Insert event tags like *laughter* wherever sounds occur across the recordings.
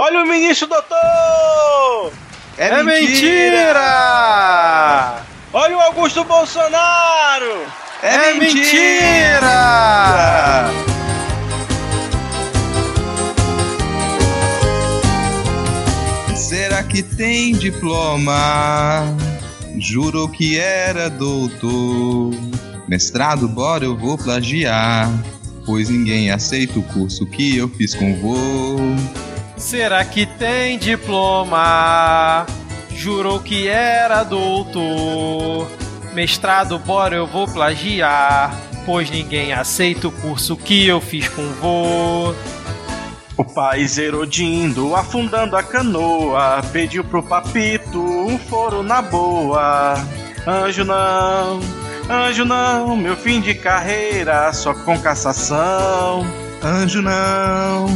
Olha o ministro doutor! É, é mentira! mentira! Olha o Augusto Bolsonaro! É, é mentira! Será que tem diploma? Jurou que era doutor. Mestrado, bora, eu vou plagiar. Pois ninguém aceita o curso que eu fiz com vô. Será que tem diploma? Jurou que era doutor. Mestrado, bora, eu vou plagiar. Pois ninguém aceita o curso que eu fiz com vô. O país erodindo, afundando a canoa. Pediu pro papito um foro na boa. Anjo não, anjo não, meu fim de carreira só com cassação. Anjo não,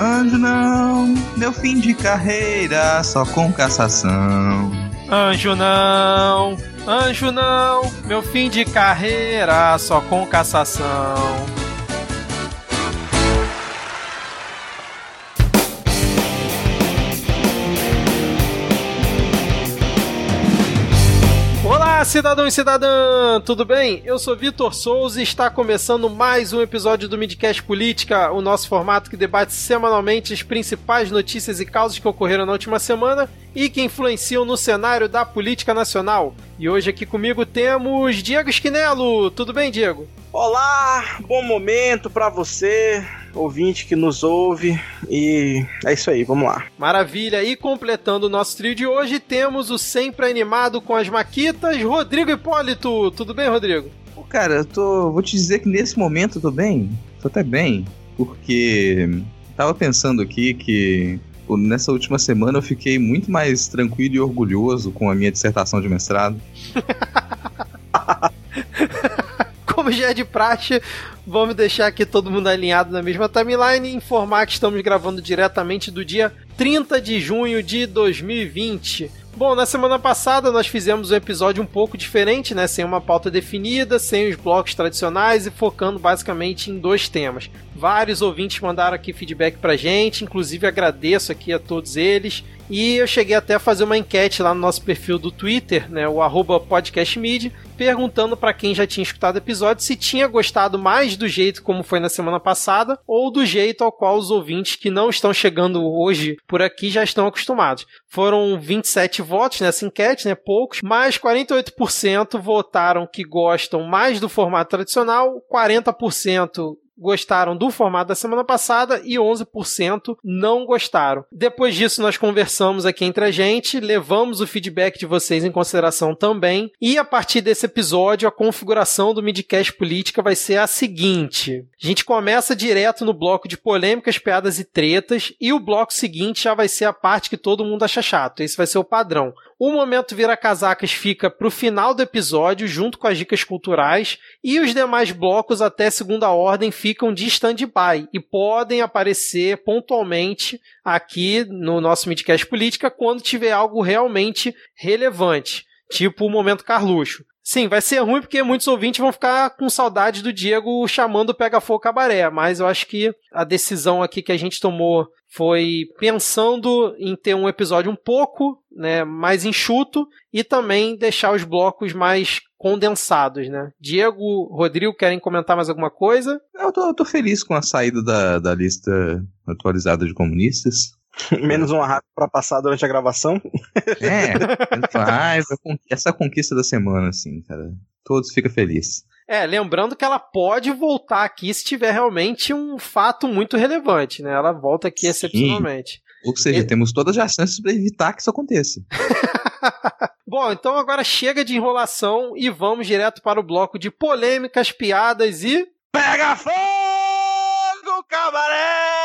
anjo não, meu fim de carreira só com cassação. Anjo não, anjo não, meu fim de carreira só com cassação. Cidadão e cidadã! Tudo bem? Eu sou Vitor Souza e está começando mais um episódio do Midcast Política, o nosso formato que debate semanalmente as principais notícias e causas que ocorreram na última semana e que influenciam no cenário da política nacional. E hoje aqui comigo temos Diego Esquinelo. Tudo bem, Diego? Olá, bom momento para você, ouvinte que nos ouve. E é isso aí, vamos lá. Maravilha. E completando o nosso trio de hoje, temos o sempre animado com as maquitas, Rodrigo Hipólito. Tudo bem, Rodrigo? Cara, eu tô. Vou te dizer que nesse momento eu tô bem. Tô até bem. Porque tava pensando aqui que nessa última semana eu fiquei muito mais tranquilo e orgulhoso com a minha dissertação de mestrado. *laughs* Como já é de praxe, vamos deixar aqui todo mundo alinhado na mesma timeline e informar que estamos gravando diretamente do dia 30 de junho de 2020. Bom, na semana passada nós fizemos um episódio um pouco diferente, né? Sem uma pauta definida, sem os blocos tradicionais e focando basicamente em dois temas. Vários ouvintes mandaram aqui feedback pra gente, inclusive agradeço aqui a todos eles. E eu cheguei até a fazer uma enquete lá no nosso perfil do Twitter, né, o arroba podcastmid, perguntando para quem já tinha escutado o episódio se tinha gostado mais do jeito como foi na semana passada ou do jeito ao qual os ouvintes que não estão chegando hoje por aqui já estão acostumados. Foram 27 votos nessa enquete, né, poucos, mas 48% votaram que gostam mais do formato tradicional, 40% gostaram do formato da semana passada e 11% não gostaram. Depois disso, nós conversamos aqui entre a gente, levamos o feedback de vocês em consideração também, e a partir desse episódio, a configuração do Midcast Política vai ser a seguinte: a gente começa direto no bloco de polêmicas, piadas e tretas, e o bloco seguinte já vai ser a parte que todo mundo acha chato. Esse vai ser o padrão. O momento vira casacas fica para o final do episódio, junto com as dicas culturais, e os demais blocos até segunda ordem ficam de stand-by e podem aparecer pontualmente aqui no nosso Midcast Política quando tiver algo realmente relevante, tipo o momento Carluxo. Sim, vai ser ruim porque muitos ouvintes vão ficar com saudade do Diego chamando o Pega Fogo Cabaré, mas eu acho que a decisão aqui que a gente tomou foi pensando em ter um episódio um pouco né, mais enxuto e também deixar os blocos mais condensados, né? Diego, Rodrigo, querem comentar mais alguma coisa? Eu tô, eu tô feliz com a saída da, da lista atualizada de comunistas. *laughs* Menos uma rádio para passar durante a gravação. É, ah, essa conquista da semana, assim, cara. Todos ficam felizes. É, lembrando que ela pode voltar aqui se tiver realmente um fato muito relevante, né? Ela volta aqui Sim. excepcionalmente. Ou seja, e... temos todas as chances para evitar que isso aconteça. *laughs* Bom, então agora chega de enrolação e vamos direto para o bloco de polêmicas, piadas e. Pega fogo, cabaré!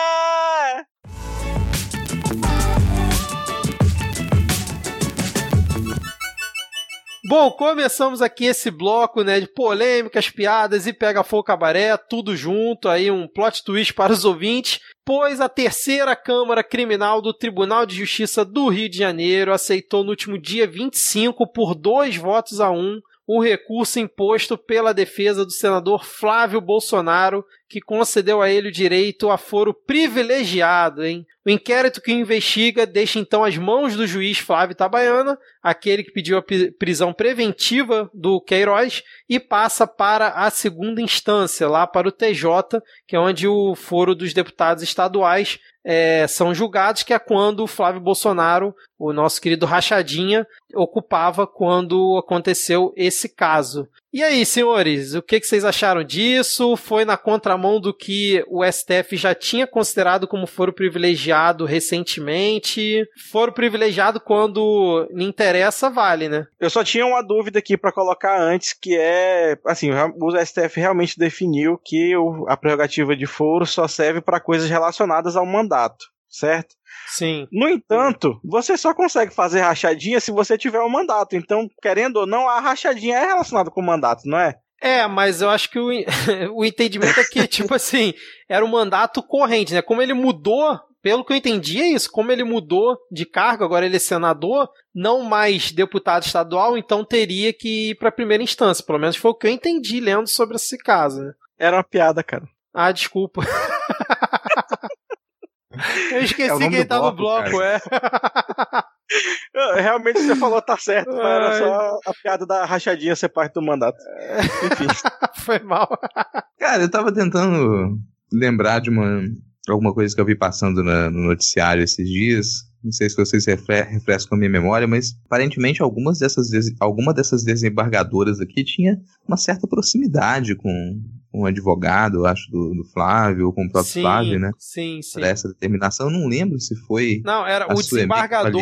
Bom, começamos aqui esse bloco, né, de polêmicas, piadas e pega fogo cabaré, tudo junto, aí um plot twist para os ouvintes, pois a terceira Câmara Criminal do Tribunal de Justiça do Rio de Janeiro aceitou no último dia 25 por dois votos a um o recurso imposto pela defesa do senador Flávio Bolsonaro, que concedeu a ele o direito a foro privilegiado, hein? O inquérito que investiga deixa então as mãos do juiz Flávio Itabaiana, aquele que pediu a prisão preventiva do Queiroz, e passa para a segunda instância, lá para o TJ, que é onde o foro dos deputados estaduais é, são julgados, que é quando o Flávio Bolsonaro, o nosso querido Rachadinha, ocupava quando aconteceu esse caso. E aí, senhores, o que, que, vocês acharam disso? Foi na contramão do que o STF já tinha considerado como foro privilegiado recentemente? Foro privilegiado quando lhe interessa, vale, né? Eu só tinha uma dúvida aqui para colocar antes, que é, assim, o STF realmente definiu que a prerrogativa de foro só serve para coisas relacionadas ao mandato, certo? Sim. No entanto, você só consegue fazer rachadinha se você tiver um mandato. Então, querendo ou não, a rachadinha é relacionada com o mandato, não é? É, mas eu acho que o, *laughs* o entendimento é que, *laughs* tipo assim, era um mandato corrente, né? Como ele mudou, pelo que eu entendi é isso, como ele mudou de cargo, agora ele é senador, não mais deputado estadual, então teria que ir para a primeira instância. Pelo menos foi o que eu entendi lendo sobre esse caso, né? Era uma piada, cara. Ah, desculpa. *laughs* Eu esqueci é quem tá bloco, no bloco, cara. é. *laughs* Realmente você falou tá certo, era só a piada da rachadinha ser parte do mandato. Enfim. *laughs* Foi mal. Cara, eu tava tentando lembrar de uma alguma coisa que eu vi passando na, no noticiário esses dias. Não sei se vocês refrescam a minha memória, mas aparentemente algumas dessas, alguma dessas desembargadoras aqui tinha uma certa proximidade com, um advogado, eu acho, do, do Flávio, ou com o próprio sim, Flávio, né? Sim, sim. Para essa determinação. Eu não lembro se foi. Não, era o desembargador.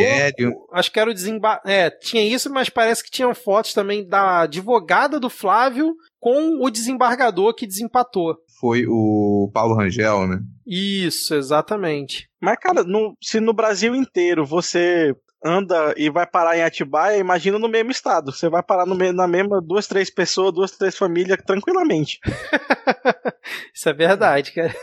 Acho que era o desembargador. É, tinha isso, mas parece que tinham fotos também da advogada do Flávio com o desembargador que desempatou. Foi o Paulo Rangel, né? Isso, exatamente. Mas, cara, no, se no Brasil inteiro você anda e vai parar em Atibaia, imagina no mesmo estado. Você vai parar no, na mesma duas, três pessoas, duas, três famílias tranquilamente. *laughs* Isso é verdade, cara.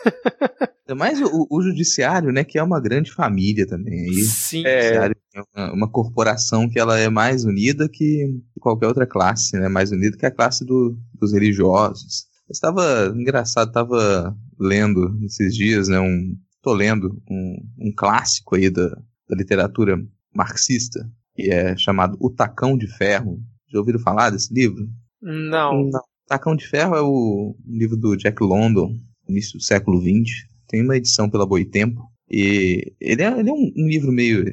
Mas o, o, judiciário, né, que é uma grande família também. Aí, Sim. É uma, uma, corporação que ela é mais unida que qualquer outra classe, né? Mais unida que a classe do, dos religiosos. Estava engraçado, estava lendo esses dias, né? Um, tô lendo um, um clássico aí da, da literatura marxista, que é chamado O Tacão de Ferro. Já ouviram falar desse livro? Não. Não. Tacão de Ferro é o livro do Jack London, início do século XX. Tem uma edição pela Boitempo. E ele é, ele é um, um, livro meio.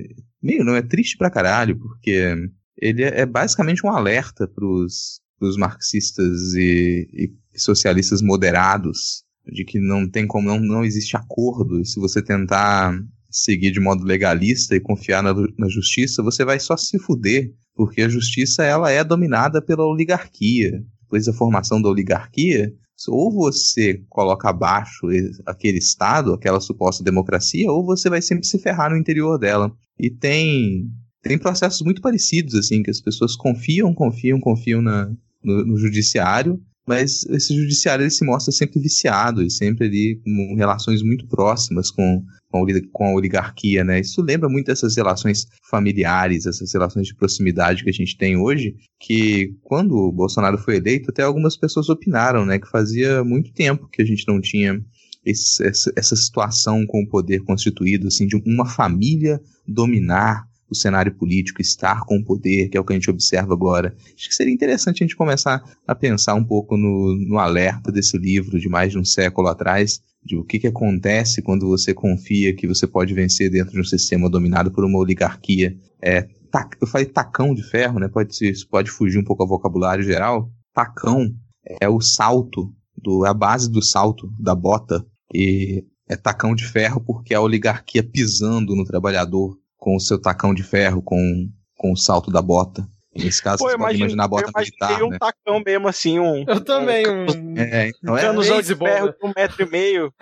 meio não, é triste pra caralho, porque ele é, é basicamente um alerta pros, pros marxistas e, e socialistas moderados de que não tem como, não, não existe acordo. E se você tentar seguir de modo legalista e confiar na, na justiça, você vai só se fuder, porque a justiça ela é dominada pela oligarquia. Depois da formação da oligarquia, ou você coloca abaixo aquele Estado, aquela suposta democracia, ou você vai sempre se ferrar no interior dela. E tem, tem processos muito parecidos, assim, que as pessoas confiam, confiam, confiam na, no, no judiciário, mas esse judiciário ele se mostra sempre viciado e sempre ali com relações muito próximas com, com, a oligarquia, né? Isso lembra muito essas relações familiares, essas relações de proximidade que a gente tem hoje, que quando o Bolsonaro foi eleito, até algumas pessoas opinaram, né, que fazia muito tempo que a gente não tinha esse, essa, essa situação com o poder constituído, assim, de uma família dominar o cenário político, estar com o poder, que é o que a gente observa agora. Acho que seria interessante a gente começar a pensar um pouco no, no alerta desse livro de mais de um século atrás, de o que, que acontece quando você confia que você pode vencer dentro de um sistema dominado por uma oligarquia. É, tac, eu falei tacão de ferro, né? Pode, isso pode fugir um pouco ao vocabulário geral. Tacão é o salto, do, é a base do salto da bota. E é tacão de ferro porque é a oligarquia pisando no trabalhador com o seu tacão de ferro, com, com o salto da bota. Nesse caso, Pô, você imagine, pode imaginar a bota eu militar, um né? tacão mesmo, assim, um... Eu também, um... um... *laughs* É, então é... Um de ferro com um metro e meio.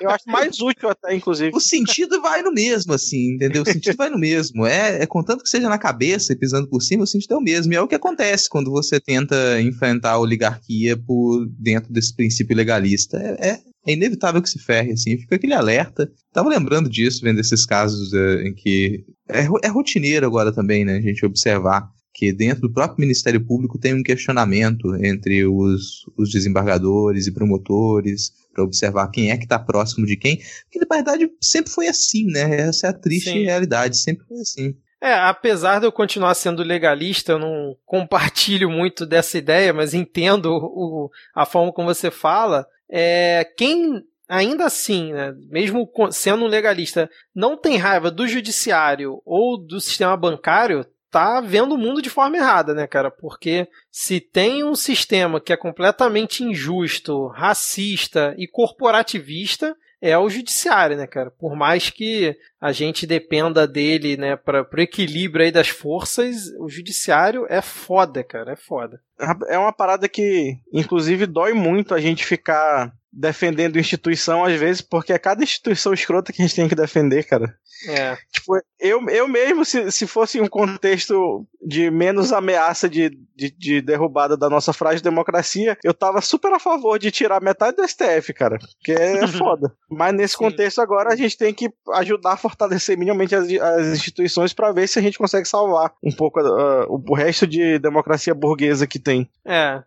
Eu acho mais útil até, inclusive. O sentido vai no mesmo, assim, entendeu? O sentido vai no mesmo. É, é contanto que seja na cabeça e pisando por cima, o sentido é o mesmo. E é o que acontece quando você tenta enfrentar a oligarquia por dentro desse princípio legalista. É, é, é inevitável que se ferre, assim, fica aquele alerta. Tava lembrando disso, vendo esses casos é, em que. É, é rotineiro agora também, né? A gente observar que dentro do próprio Ministério Público tem um questionamento entre os, os desembargadores e promotores, para observar quem é que tá próximo de quem, porque na verdade sempre foi assim, né? Essa é a triste Sim. realidade, sempre foi assim. É, apesar de eu continuar sendo legalista, eu não compartilho muito dessa ideia, mas entendo o, a forma como você fala. É, quem ainda assim, né, mesmo sendo um legalista, não tem raiva do judiciário ou do sistema bancário, tá vendo o mundo de forma errada, né, cara? Porque se tem um sistema que é completamente injusto, racista e corporativista, é o judiciário, né, cara? Por mais que a gente dependa dele, né, para o equilíbrio aí das forças, o judiciário é foda, cara, é foda. É uma parada que, inclusive, dói muito a gente ficar defendendo instituição às vezes, porque é cada instituição escrota que a gente tem que defender, cara. É. Tipo, eu, eu mesmo, se, se fosse um contexto de menos ameaça de, de, de, derrubada da nossa frágil democracia, eu tava super a favor de tirar metade do STF, cara. Porque é *laughs* foda. Mas nesse Sim. contexto agora a gente tem que ajudar a fortalecer minimamente as, as instituições para ver se a gente consegue salvar um pouco uh, o resto de democracia burguesa que tem. É.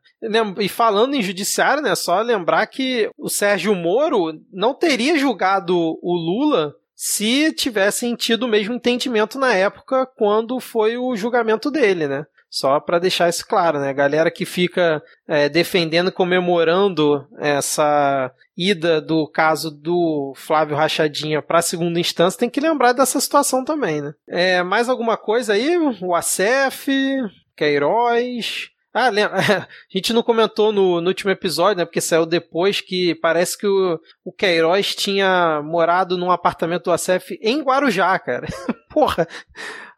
E falando em judiciário, né, só lembrar que o Sérgio Moro não teria julgado o Lula se tivessem tido o mesmo entendimento na época quando foi o julgamento dele, né? Só para deixar isso claro, né? A galera que fica é, defendendo, comemorando essa ida do caso do Flávio Rachadinha para a segunda instância tem que lembrar dessa situação também, né? É, mais alguma coisa aí? O ACF, Queiroz, ah, lembra? *laughs* a gente não comentou no, no, último episódio, né? Porque saiu depois que parece que o, o Queiroz tinha morado num apartamento do ACF em Guarujá, cara. *laughs* Porra,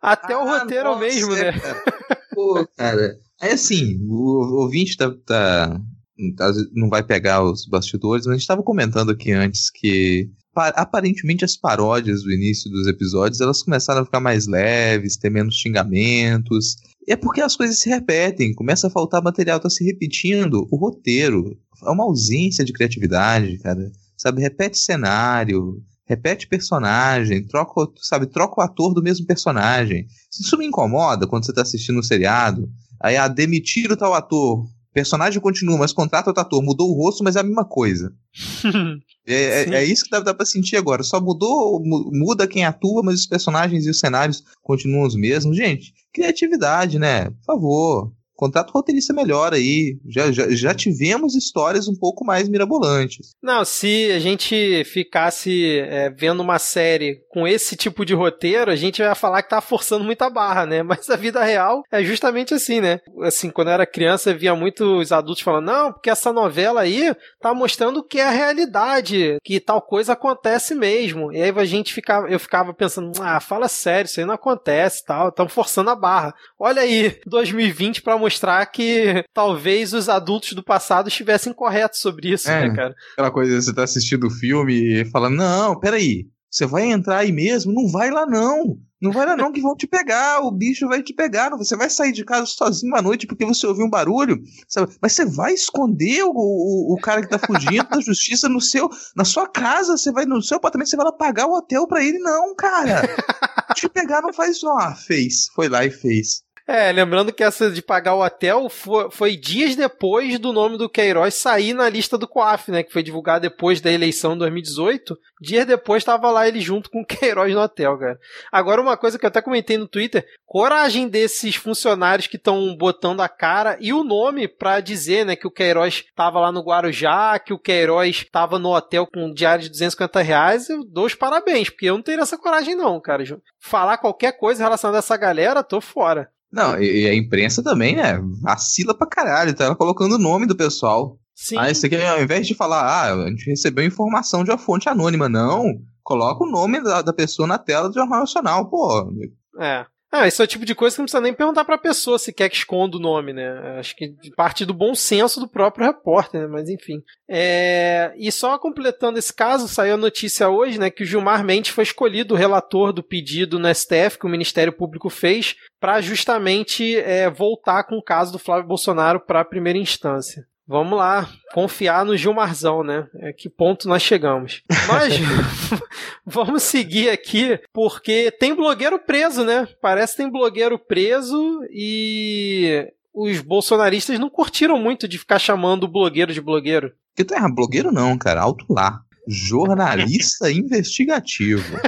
até ah, o roteiro nossa, mesmo, né? Cara. *laughs* Pô, cara. É assim, o, o ouvinte tá, tá, tá, não vai pegar os bastidores, mas a gente estava comentando aqui antes que aparentemente as paródias do início dos episódios elas começaram a ficar mais leves, ter menos xingamentos. É porque as coisas se repetem, começa a faltar material, tá se repetindo o roteiro. É uma ausência de criatividade, cara. Sabe, repete cenário, repete personagem, troca, sabe, troca o ator do mesmo personagem. Isso me incomoda quando você tá assistindo um seriado. Aí, ah, demitir o tal ator, personagem continua, mas contrata outro ator, mudou o rosto, mas é a mesma coisa. *laughs* é, é, é, isso que dá, dá pra sentir agora. Só mudou, muda quem atua, mas os personagens e os cenários continuam os mesmos. Gente, criatividade, né? Por favor. Contrato roteirista melhor aí. Já, já, já tivemos histórias um pouco mais mirabolantes. Não, se a gente ficasse é, vendo uma série com esse tipo de roteiro, a gente ia falar que tá forçando muita barra, né? *laughs* Mas a vida real é justamente assim, né? Assim, quando eu era criança, eu via muitos adultos falando: não, porque essa novela aí tá mostrando que é a realidade, que tal coisa acontece mesmo. E aí a gente ficava, eu ficava pensando: ah, fala sério, isso aí não acontece tal, estão forçando a barra. Olha aí, *laughs* 2020 pra mostrar mostrar que *laughs* talvez os adultos do passado estivessem corretos sobre isso, é, né, cara? Aquela coisa, você tá assistindo o filme e fala, não, peraí, você vai entrar aí mesmo? Não vai lá não. Não vai lá não que vão te pegar, o bicho vai te pegar, você vai sair de casa sozinho à noite porque você ouviu um barulho, sabe? Mas você vai esconder o, o, o cara que tá fugindo da justiça no seu, na sua casa, você vai no seu apartamento, você vai lá pagar o hotel para ele, não, cara. *laughs* te pegar não faz só, ah, fez, foi lá e fez. É, lembrando que essa de pagar o hotel foi, foi, dias depois do nome do Queiroz sair na lista do COAF, né? Que foi divulgado depois da eleição de 2018. Dias depois estava lá ele junto com o Queiroz no hotel, cara. Agora, uma coisa que eu até comentei no Twitter: coragem desses funcionários que estão botando a cara e o nome para dizer, né? Que o Queiroz estava lá no Guarujá, que o Queiroz estava no hotel com um diário de 250 reais. Eu dou os parabéns, porque eu não teria essa coragem, não, cara. Falar qualquer coisa relacionada a essa galera, tô fora. Não, e, a imprensa também, né? Vacila pra caralho, tá ela colocando o nome do pessoal. Sim. Ah, isso aqui, ao invés de falar, ah, a gente recebeu informação de uma fonte anônima, não. Coloca o nome da, da pessoa na tela do Jornal Nacional, pô. É. Ah, esse é o tipo de coisa que não precisa nem perguntar pra pessoa se quer que esconda o nome, né? Acho que parte do bom senso do próprio repórter, né? Mas enfim. É... E só completando esse caso, saiu a notícia hoje, né? Que o Gilmar Mendes foi escolhido o relator do pedido no STF que o Ministério Público fez para justamente é, voltar com o caso do Flávio Bolsonaro para a primeira instância. Vamos lá, confiar no Gilmarzão, né? É que ponto nós chegamos. Mas *laughs* *laughs* vamos seguir aqui, porque tem blogueiro preso, né? Parece que tem blogueiro preso e os bolsonaristas não curtiram muito de ficar chamando o blogueiro de blogueiro. Que tu erra, blogueiro não, cara, alto lá. *laughs* Jornalista investigativo.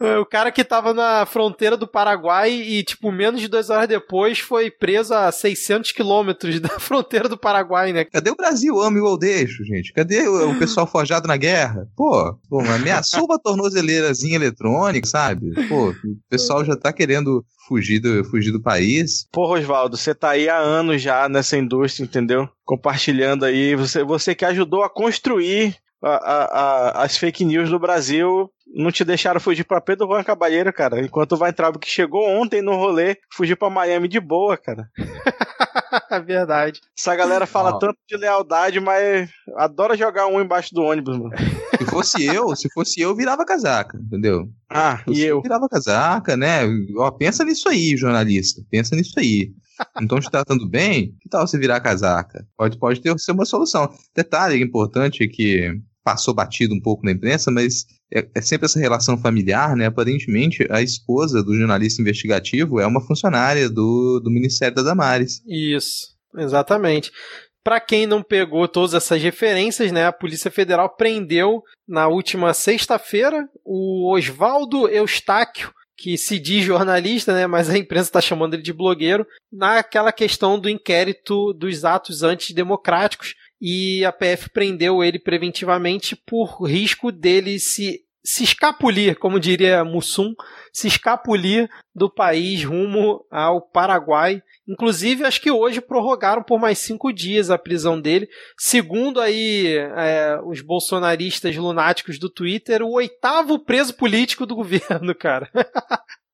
É, o cara que tava na fronteira do Paraguai e, tipo, menos de duas horas depois foi preso a 600 quilômetros da *laughs* fronteira do Paraguai, né? Cadê o Brasil? Amo e deixo, gente. Cadê o, o pessoal forjado na guerra? Pô, pô ameaçou uma tornozeleirazinha eletrônica, sabe? Pô, o pessoal já tá querendo fugir do, fugir do país. Pô, Oswaldo, você tá aí há anos já nessa indústria, entendeu? Compartilhando aí. Você, você que ajudou a construir a, a, a, as fake news do Brasil não te deixaram fugir pra Pedro Juan Cabalheiro, cara. Enquanto o Weintraub, que chegou ontem no rolê, fugiu pra Miami de boa, cara. *laughs* é verdade. Essa galera fala oh. tanto de lealdade, mas adora jogar um embaixo do ônibus, mano. Se fosse eu, se fosse eu, virava casaca, entendeu? Ah, e eu? Virava casaca, né? Ó, pensa nisso aí, jornalista. Pensa nisso aí. Não estão te tratando bem? Que tal você virar casaca? Pode, pode ter ser uma solução. Detalhe importante é que passou batido um pouco na imprensa, mas é, é, sempre essa relação familiar, né? Aparentemente, a esposa do jornalista investigativo é uma funcionária do, do Ministério da Damares. Isso, exatamente. Para quem não pegou todas essas referências, né, a Polícia Federal prendeu na última sexta-feira o Oswaldo Eustáquio, que se diz jornalista, né, mas a imprensa está chamando ele de blogueiro, naquela questão do inquérito dos atos antidemocráticos e a PF prendeu ele preventivamente por risco dele se se escapulir, como diria Mussum, se escapulir do país rumo ao Paraguai. Inclusive, acho que hoje prorrogaram por mais cinco dias a prisão dele. Segundo aí é, os bolsonaristas lunáticos do Twitter, o oitavo preso político do *laughs* governo, cara.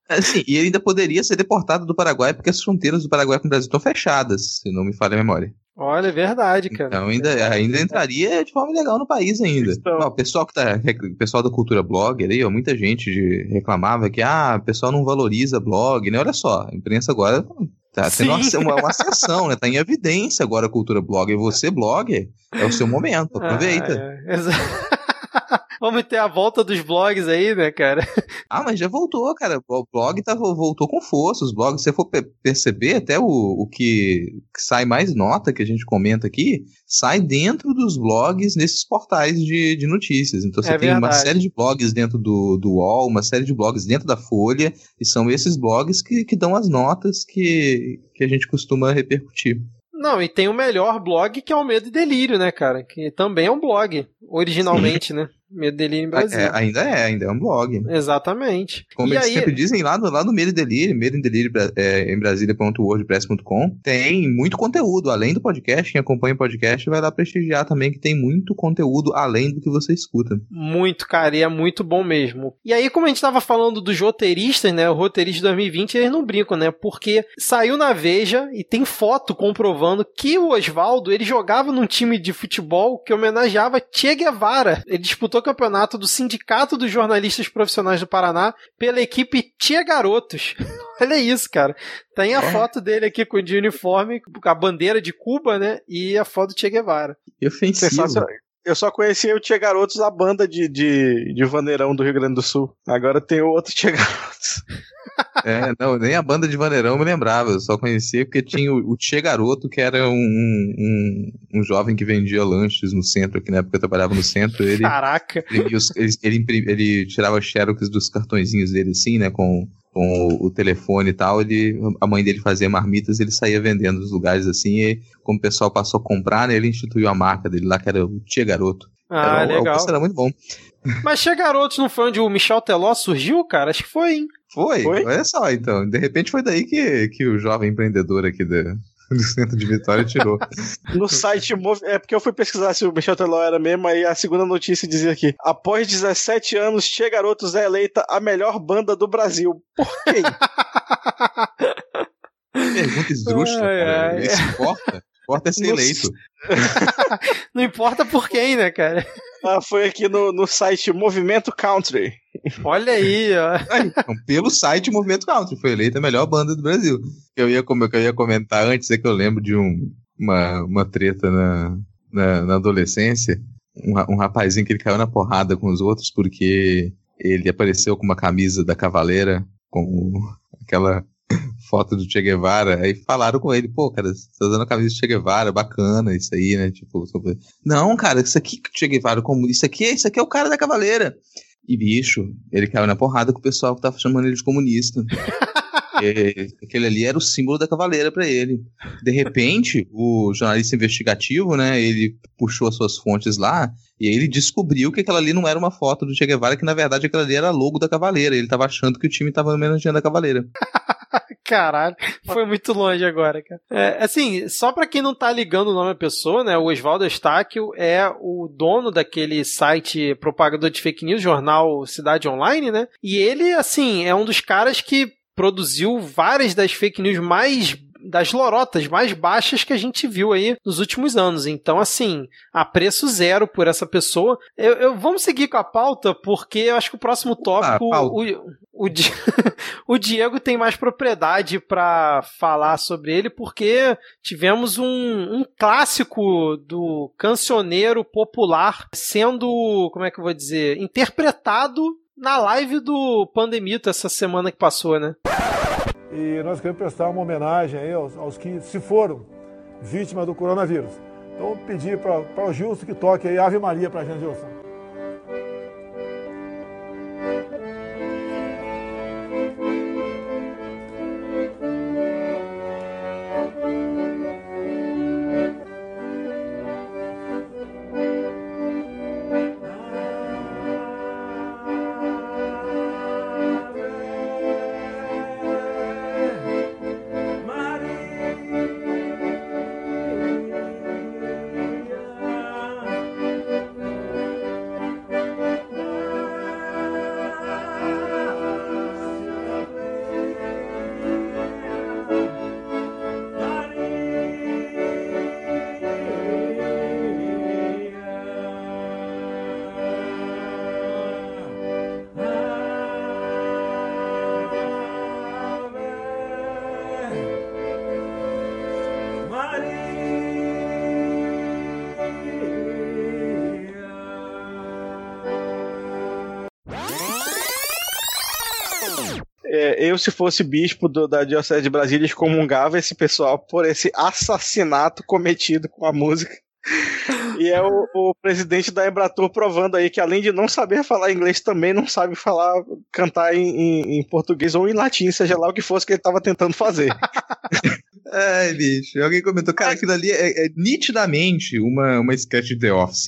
É, sim, e ele ainda poderia ser deportado do Paraguai porque as fronteiras do Paraguai com o Brasil estão fechadas, se não me falha a memória. Olha, é verdade, cara. Então ainda, ainda entraria de forma legal no país ainda. Então... o pessoal que tá. pessoal da cultura blogger aí, ó, muita gente reclamava que ah, o pessoal não valoriza blog, né? Olha só, a imprensa agora tá tendo uma, uma, sessão, né? Tá em evidência agora a cultura blogger. Você, blogger, é o seu momento. *laughs* Aproveita. Ah, é. *laughs* Vamos ter a volta dos blogs aí, né, cara? Ah, mas já voltou, cara. O blog tá, voltou com força. Os blogs, se você for perceber, até o, o que, que sai mais nota que a gente comenta aqui, sai dentro dos blogs nesses portais de, de notícias. Então você é tem verdade. uma série de blogs dentro do, do UOL, uma série de blogs dentro da Folha, e são esses blogs que, que dão as notas que, que a gente costuma repercutir. Não, e tem o melhor blog que é o Medo e Delírio, né, cara? Que também é um blog, originalmente, né? Medo Delírio em Brasil. É, ainda é, ainda é um blog. Exatamente. Como e eles aí... sempre dizem lá no, lá no Medo e Delírio, Medo e Delírio é, em Brasília.wordpress.com, tem muito conteúdo, além do podcast. Quem acompanha o podcast vai lá prestigiar também, que tem muito conteúdo além do que você escuta. Muito, cara, e é muito bom mesmo. E aí, como a gente tava falando dos roteiristas, né? O roteirista de 2020, eles não brincam, né? Porque saiu na Veja e tem foto comprovando que o Oswaldo ele jogava num time de futebol que homenageava Che Guevara. Ele disputou disputou o campeonato do Sindicato dos Jornalistas Profissionais do Paraná pela equipe Tia Garotos. *laughs* Olha isso, cara. Tem a é. foto dele aqui com o de uniforme, com a bandeira de Cuba, né? E a foto do Che Guevara. Ofensivo. Eu só conhecia o Tia Garotos, a banda de, de, de Vaneirão do Rio Grande do Sul. Agora tem o outro Tia Garotos. *laughs* É, não, nem a banda de Vaneirão eu me lembrava, eu só conhecia porque tinha o, o Tchê Garoto, que era um, um, um, jovem que vendia lanches no centro, que na época eu trabalhava no centro. Ele, Caraca! Ele, ele, ele, ele tirava xerox dos cartõezinhos dele assim, né, com, com o, o, telefone e tal, ele, a mãe dele fazia marmitas, ele saía vendendo nos lugares assim, e como o pessoal passou a comprar, né, ele instituiu a marca dele lá, que era o Tia Garoto. Ah, era, legal. O era muito bom. Mas Tia Garotos não foi onde o Michel Teló surgiu, cara? Acho que foi, hein? Foi? foi? Olha só, então. De repente foi daí que, que o jovem empreendedor aqui da, *laughs* do centro de Vitória tirou. *laughs* no site, é porque eu fui pesquisar se o Michel Teló era mesmo, aí a segunda notícia dizia aqui: após 17 anos, Tia Garotos é eleita a melhor banda do Brasil. Por quê? *laughs* Pergunta esdrúxula, ai, cara. Ai. Isso importa? Importa é ser eleito. *laughs* Não importa por quem, né, cara? Ah, foi aqui no, no site Movimento Country. Olha aí, ó. Então, pelo site Movimento Country, foi eleita a melhor banda do Brasil. Eu ia, como eu ia comentar antes, é que eu lembro de um, uma, uma treta na, na, na adolescência. Um, um rapazinho que ele caiu na porrada com os outros porque ele apareceu com uma camisa da Cavaleira, com aquela *coughs* foto do Che Guevara, aí falaram com ele, pô, cara, você tá usando a camisa do Che Guevara, bacana isso aí, né? Tipo, sobre... não, cara, isso aqui que o Che Guevara, como isso aqui, isso aqui é o cara da cavaleira. E bicho, ele caiu na porrada com o pessoal que tava chamando ele de comunista. *laughs* aquele ali era o símbolo da cavaleira para ele. De repente, o jornalista investigativo, né, ele puxou as suas fontes lá e aí ele descobriu que aquela ali não era uma foto do Che Guevara, que na verdade aquela ali era logo da cavaleira. Ele tava achando que o time tava homenageando a cavaleira. *laughs* Caralho, foi muito longe agora, cara. É, assim, só para quem não tá ligando o nome da pessoa, né? O Oswaldo Estáquio é o dono daquele site propagador de fake news, jornal Cidade Online, né? E ele, assim, é um dos caras que produziu várias das fake news mais das lorotas mais baixas que a gente viu aí nos últimos anos. Então, assim, a preço zero por essa pessoa. Eu, eu vamos seguir com a pauta, porque eu acho que o próximo tópico. Ah, o, o, *laughs* o Diego tem mais propriedade para falar sobre ele, porque tivemos um, um clássico do cancioneiro popular sendo, como é que eu vou dizer, interpretado na live do Pandemito essa semana que passou, né? E nós queremos prestar uma homenagem aí aos, aos que se foram vítimas do coronavírus. Então, pedir para o Gilson que toque aí Ave Maria para a gente, Gilson. Eu, se fosse bispo do, da Diocese de Brasília, excomungava esse pessoal por esse assassinato cometido com a música. E é o, o, presidente da Embratur provando aí que, além de não saber falar inglês, também não sabe falar, cantar em, em, em português ou em latim, seja lá o que fosse que ele estava tentando fazer. *laughs* Ai, bicho. Alguém comentou, cara, aquilo ali é, é, nitidamente uma, uma sketch de The Office.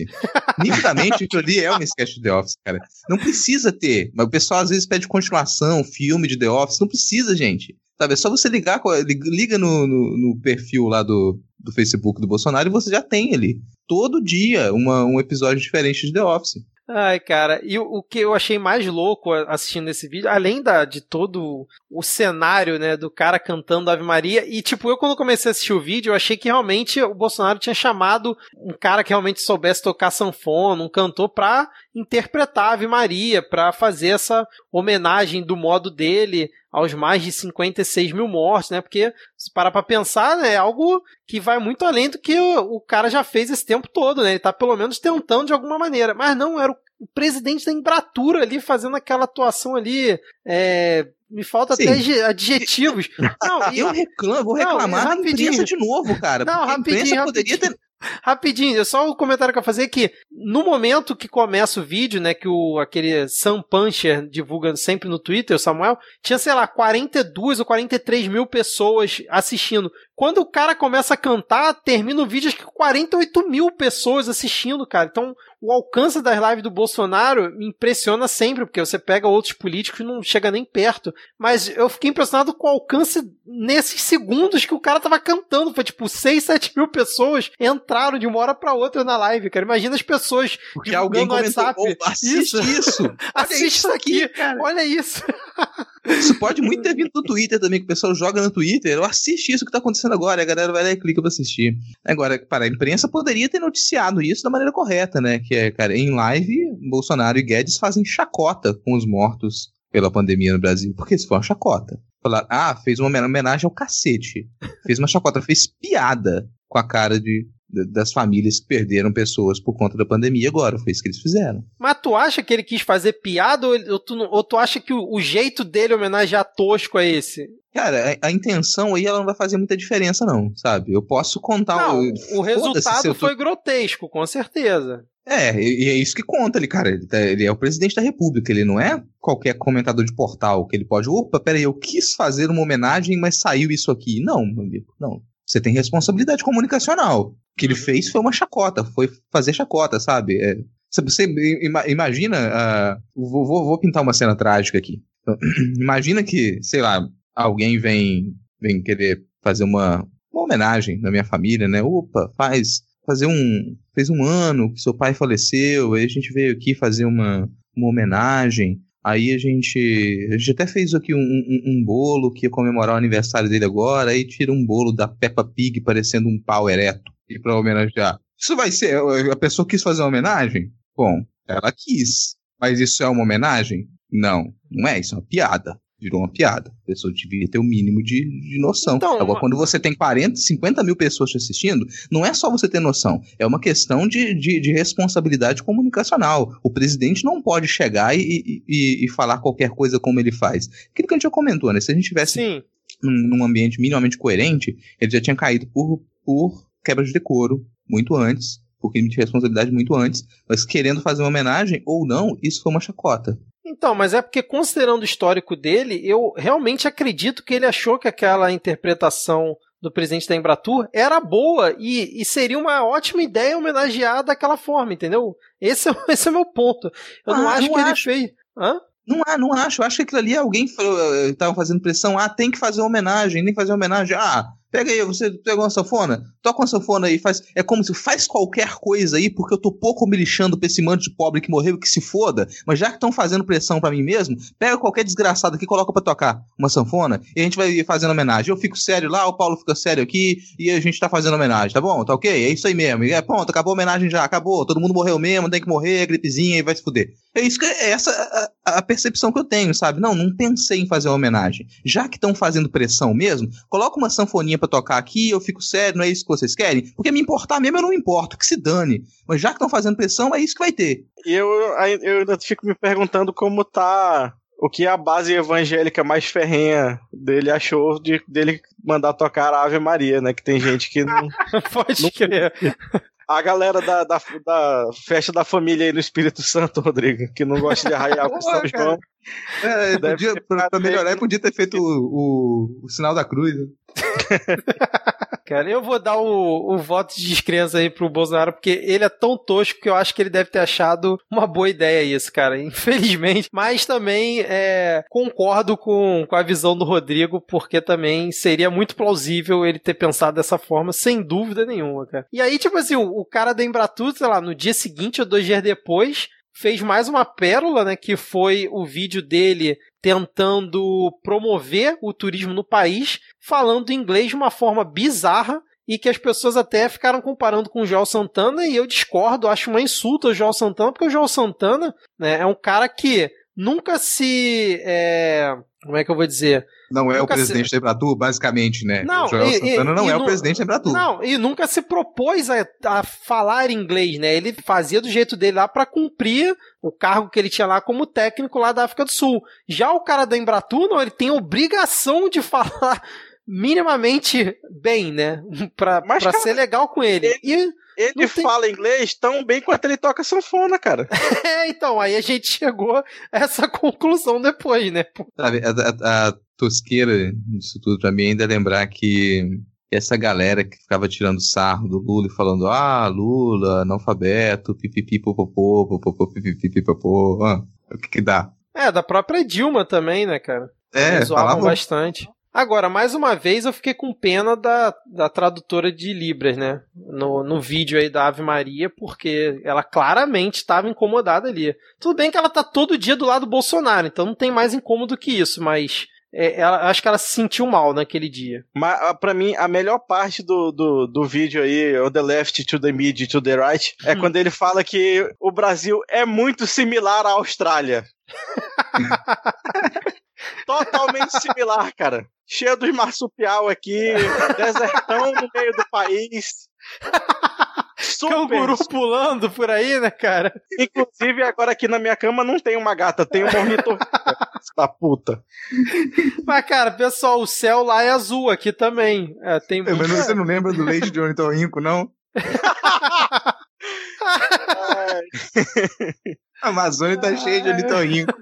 nitidamente aquilo ali é uma sketch de The Office, cara. Não precisa ter. Mas o pessoal às vezes pede continuação, filme de The Office. Não precisa, gente. Sabe, é só você ligar, liga no, no, no perfil lá do, do Facebook do Bolsonaro e você já tem ali. Todo dia uma, um episódio diferente de The Office. Ai, cara, e o, o, que eu achei mais louco assistindo esse vídeo, além da, de todo o cenário, né, do cara cantando Ave Maria, e tipo, eu quando comecei a assistir o vídeo, eu achei que realmente o Bolsonaro tinha chamado um cara que realmente soubesse tocar sanfona, um cantor, pra interpretar Ave Maria, pra fazer essa homenagem do modo dele aos mais de 56 mil mortos, né? Porque, se parar pra pensar, né, é algo que vai muito além do que o, o, cara já fez esse tempo todo, né? Ele tá pelo menos tentando de alguma maneira. Mas não, era o, o presidente da Embratura ali fazendo aquela atuação ali. É, me falta Sim. até adjetivos. *laughs* Não, eu reclamo, vou reclamar não, da imprensa de novo, cara. Não, rapidinho, rapidinho. Ter... *laughs* Rapidinho, só o um comentário que eu fazer que no momento que começa o vídeo, né, que o aquele Sam Puncher divulga sempre no Twitter, o Samuel, tinha, sei lá, 42 ou 43 mil pessoas assistindo. Quando o cara começa a cantar, termina o vídeo, acho que 48 mil pessoas assistindo, cara. Então, o alcance das lives do Bolsonaro me impressiona sempre, porque você pega outros políticos e não chega nem perto. Mas eu fiquei impressionado com o alcance nesses segundos que o cara tava cantando. Foi tipo 6, 7 mil pessoas entraram de uma hora pra outra na live, cara. Imagina as pessoas porque alguém no WhatsApp. assiste isso. isso. *laughs* Assiste isso aqui, cara. Olha isso. Isso pode muito ter vindo do Twitter também, que o pessoal joga no Twitter. Eu assiste isso que tá acontecendo agora, a galera vai lá e clica pra assistir. Agora, para a imprensa poderia ter noticiado isso da maneira correta, né? Que é, cara, em live, Bolsonaro e Guedes fazem chacota com os mortos pela pandemia no Brasil. Porque isso foi uma chacota. Falar, ah, fez uma homenagem ao cacete. Fez uma chacota, fez piada com a cara de, das famílias que perderam pessoas por conta da pandemia agora. Foi isso que eles fizeram. Mas tu acha que ele quis fazer piada ou, ou, tu, ou tu acha que o, o, jeito dele homenagear Tosco é esse? Cara, a, a, intenção aí ela não vai fazer muita diferença, não, sabe? Eu posso contar não, o. O resultado foi grotesco, com certeza. É, e é isso que conta ele, cara. Ele, tá, ele, é o presidente da república, ele não é qualquer comentador de portal que ele pode. Opa, peraí, eu quis fazer uma homenagem, mas saiu isso aqui. Não, meu amigo, não. Você tem responsabilidade comunicacional. O que ele uhum. fez foi uma chacota, foi fazer chacota, sabe? É, você imagina. Uh, vou, vou, pintar uma cena trágica aqui. *clears throat* imagina que, sei lá, alguém vem, vem querer fazer uma, uma homenagem na minha família, né? Opa, faz fazer um. Fez um ano que seu pai faleceu, aí a gente veio aqui fazer uma, uma homenagem. Aí a gente, a gente até fez aqui um, um, um, bolo que ia comemorar o aniversário dele agora, aí tira um bolo da Peppa Pig parecendo um pau ereto para homenagear. Isso vai ser. A pessoa quis fazer uma homenagem? Bom, ela quis. Mas isso é uma homenagem? Não, não é, isso é uma piada virou uma piada. A pessoa devia ter o um mínimo de, de noção. Então, Agora, quando você tem 40, 50 mil pessoas te assistindo, não é só você ter noção, é uma questão de, de, de responsabilidade comunicacional. O presidente não pode chegar e, e, e, falar qualquer coisa como ele faz. Aquilo que a gente já comentou, né? Se a gente tivesse num, num, ambiente minimamente coerente, ele já tinha caído por, por quebra de decoro muito antes, por crime de responsabilidade muito antes, mas querendo fazer uma homenagem ou não, isso foi uma chacota. Então, mas é porque considerando o histórico dele, eu realmente acredito que ele achou que aquela interpretação do presidente da Embratur era boa e, e, seria uma ótima ideia homenagear daquela forma, entendeu? Esse é, *laughs* esse é o meu ponto. Eu ah, não acho não que acho. ele fez. Hã? Não, não acho. Eu acho que aquilo ali alguém estava fazendo pressão. Ah, tem que fazer homenagem, tem que fazer homenagem. Ah, Pega aí, você pegou uma sanfona? Toca uma sanfona aí, faz. É como se faz qualquer coisa aí, porque eu tô pouco me lixando pra esse manto de pobre que morreu que se foda. Mas já que estão fazendo pressão para mim mesmo, pega qualquer desgraçado aqui, coloca para tocar uma sanfona e a gente vai fazendo homenagem. Eu fico sério lá, o Paulo fica sério aqui e a gente tá fazendo homenagem, tá bom? Tá ok? É isso aí mesmo. E é, pronto, acabou a homenagem já, acabou. Todo mundo morreu mesmo, tem que morrer, gripezinha e vai se fuder. É isso que é essa a, a percepção que eu tenho, sabe? Não, não pensei em fazer uma homenagem. Já que estão fazendo pressão mesmo, coloca uma sanfoninha para tocar aqui, eu fico sério, não é isso que vocês querem? Porque me importar mesmo eu não importo, que se dane. Mas já que estão fazendo pressão, é isso que vai ter. E eu, eu ainda fico me perguntando como tá. O que a base evangélica mais ferrenha dele achou de dele mandar tocar a Ave Maria, né? Que tem gente que não. *laughs* Pode não, crer a galera da, da, da, festa da família aí no Espírito Santo, Rodrigo, que não gosta de arraiar com *laughs* São João. É, podia, pra, pra melhorar, podia ter feito o, o, o sinal da cruz. Né? *laughs* Cara, eu vou dar o, o voto de descrença aí pro Bolsonaro, porque ele é tão tosco que eu acho que ele deve ter achado uma boa ideia isso, cara. *laughs* Infelizmente. Mas também é, concordo com, com a visão do Rodrigo, porque também seria muito plausível ele ter pensado dessa forma, sem dúvida nenhuma, cara. E aí, tipo assim, o, o cara da Embratur, sei lá, no dia seguinte ou dois dias depois, fez mais uma pérola, né, que foi o vídeo dele tentando promover o turismo no país, falando inglês de uma forma bizarra e que as pessoas até ficaram comparando com o Joel Santana e eu discordo, acho uma insulta o Joel Santana, porque o Joel Santana né, é um cara que nunca se. É, como é que eu vou dizer? Não é nunca o presidente se... da Embratur, basicamente, né? Não, o Joel e, Santana não e, é o presidente da Embratur. Não, e nunca se propôs a, a falar inglês, né? Ele fazia do jeito dele lá para cumprir o cargo que ele tinha lá como técnico lá da África do Sul. Já o cara da Embratur, não, ele tem obrigação de *laughs* falar minimamente bem, né? Pra, Mas, pra cara, ser legal com ele. ele... E ele tem... fala inglês tão bem quanto ele toca sanfona, cara. *laughs* é, então, aí a gente chegou a essa conclusão depois, né? Sabe, a, a, a tosqueira disso tudo pra mim ainda é lembrar que essa galera que ficava tirando sarro do Lula e falando, ah, Lula, analfabeto, pipipi, popopô, popopô, pipipi, popopô, ah, o que que dá? É, da própria Dilma também, né, cara? É, falavam bastante. Agora, mais uma vez, eu fiquei com pena da, da tradutora de Libras, né? No, no vídeo aí da Ave Maria, porque ela claramente estava incomodada ali. Tudo bem que ela tá todo dia do lado do Bolsonaro, então não tem mais incômodo que isso, mas é, ela, acho que ela se sentiu mal naquele dia. Mas ah, para mim, a melhor parte do, do, do vídeo aí, o The Left to the Mid to the Right, é hum. quando ele fala que o Brasil é muito similar à Austrália. *laughs* Totalmente similar, cara. Cheio dos marsupial aqui, *laughs* desertão no meio do país. Super. Canguru pulando por aí, né, cara? Inclusive, agora aqui na minha cama não tem uma gata, tem um ornitorrinco. *laughs* da puta. Mas, cara, pessoal, o céu lá é azul, aqui também. É, tem É, mas muita- você não lembra do leite de ornitorrinco, não? *laughs* A Amazônia tá cheia de ornitorrinco.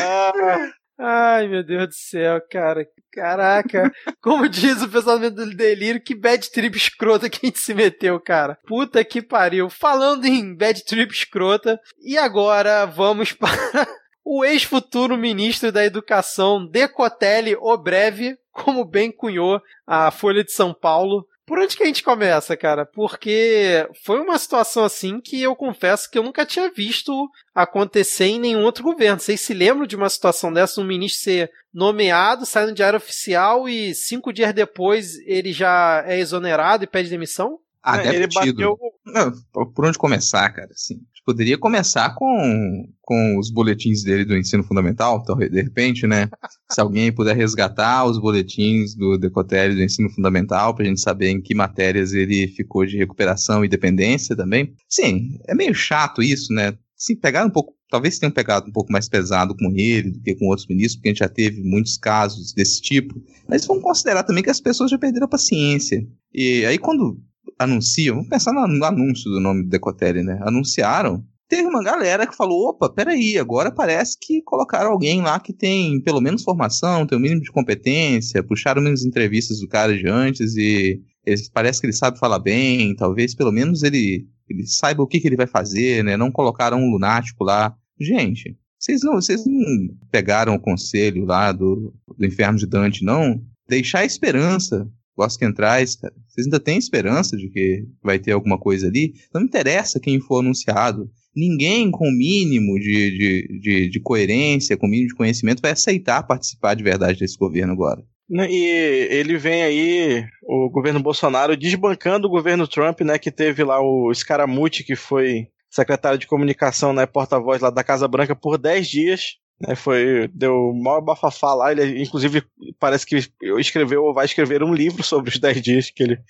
Ah, Ai, meu Deus do céu, cara. Caraca. *laughs* Como diz o pessoal do delírio, que bad trip escrota que a gente se meteu, cara. Puta que pariu. Falando em bad trip escrota, e agora vamos *laughs* para o ex-futuro ministro da Educação, Decotelli Obreve, como bem cunhou a Folha de São Paulo. Por onde que a gente começa, cara? Porque foi uma situação assim que eu confesso que eu nunca tinha visto acontecer em nenhum outro governo. Vocês se lembram de uma situação dessa, um ministro ser nomeado, sai no diário oficial e cinco dias depois ele já é exonerado e pede demissão? Ah, deve ele bateu. Não, por onde começar, cara? Assim, a gente poderia começar com, com os boletins dele do ensino fundamental, então, de repente, né? *laughs* se alguém puder resgatar os boletins do Decotelli do ensino fundamental, pra gente saber em que matérias ele ficou de recuperação e dependência também. Sim, é meio chato isso, né? Sim, pegaram um pouco. Talvez tenham pegado um pouco mais pesado com ele do que com outros ministros, porque a gente já teve muitos casos desse tipo. Mas vamos considerar também que as pessoas já perderam a paciência. E aí, quando anunciam, vamos pensar no, no anúncio do nome do Decotelli, né? Anunciaram. Teve uma galera que falou: opa, peraí, agora parece que colocaram alguém lá que tem pelo menos formação, tem o mínimo de competência, puxaram menos entrevistas do cara de antes e ele, parece que ele sabe falar bem, talvez pelo menos ele, ele saiba o que, que ele vai fazer, né? Não colocaram um lunático lá. Gente, vocês não, vocês não pegaram o conselho lá do, do Inferno de Dante, não? Deixar a esperança Bosque Entrais, cara. Vocês ainda têm esperança de que vai ter alguma coisa ali? Não interessa quem for anunciado. Ninguém com o mínimo de, de, de, de coerência, com o mínimo de conhecimento, vai aceitar participar de verdade desse governo agora. Né, E ele vem aí, o governo Bolsonaro, desbancando o governo Trump, né? Que teve lá o Scaramucci, que foi secretário de comunicação, né? Porta-voz lá da Casa Branca por 10 dias. Né, foi, deu o maior bafafá lá. Ele, inclusive, parece que escreveu ou vai escrever um livro sobre os *laughs* 10 dias que ele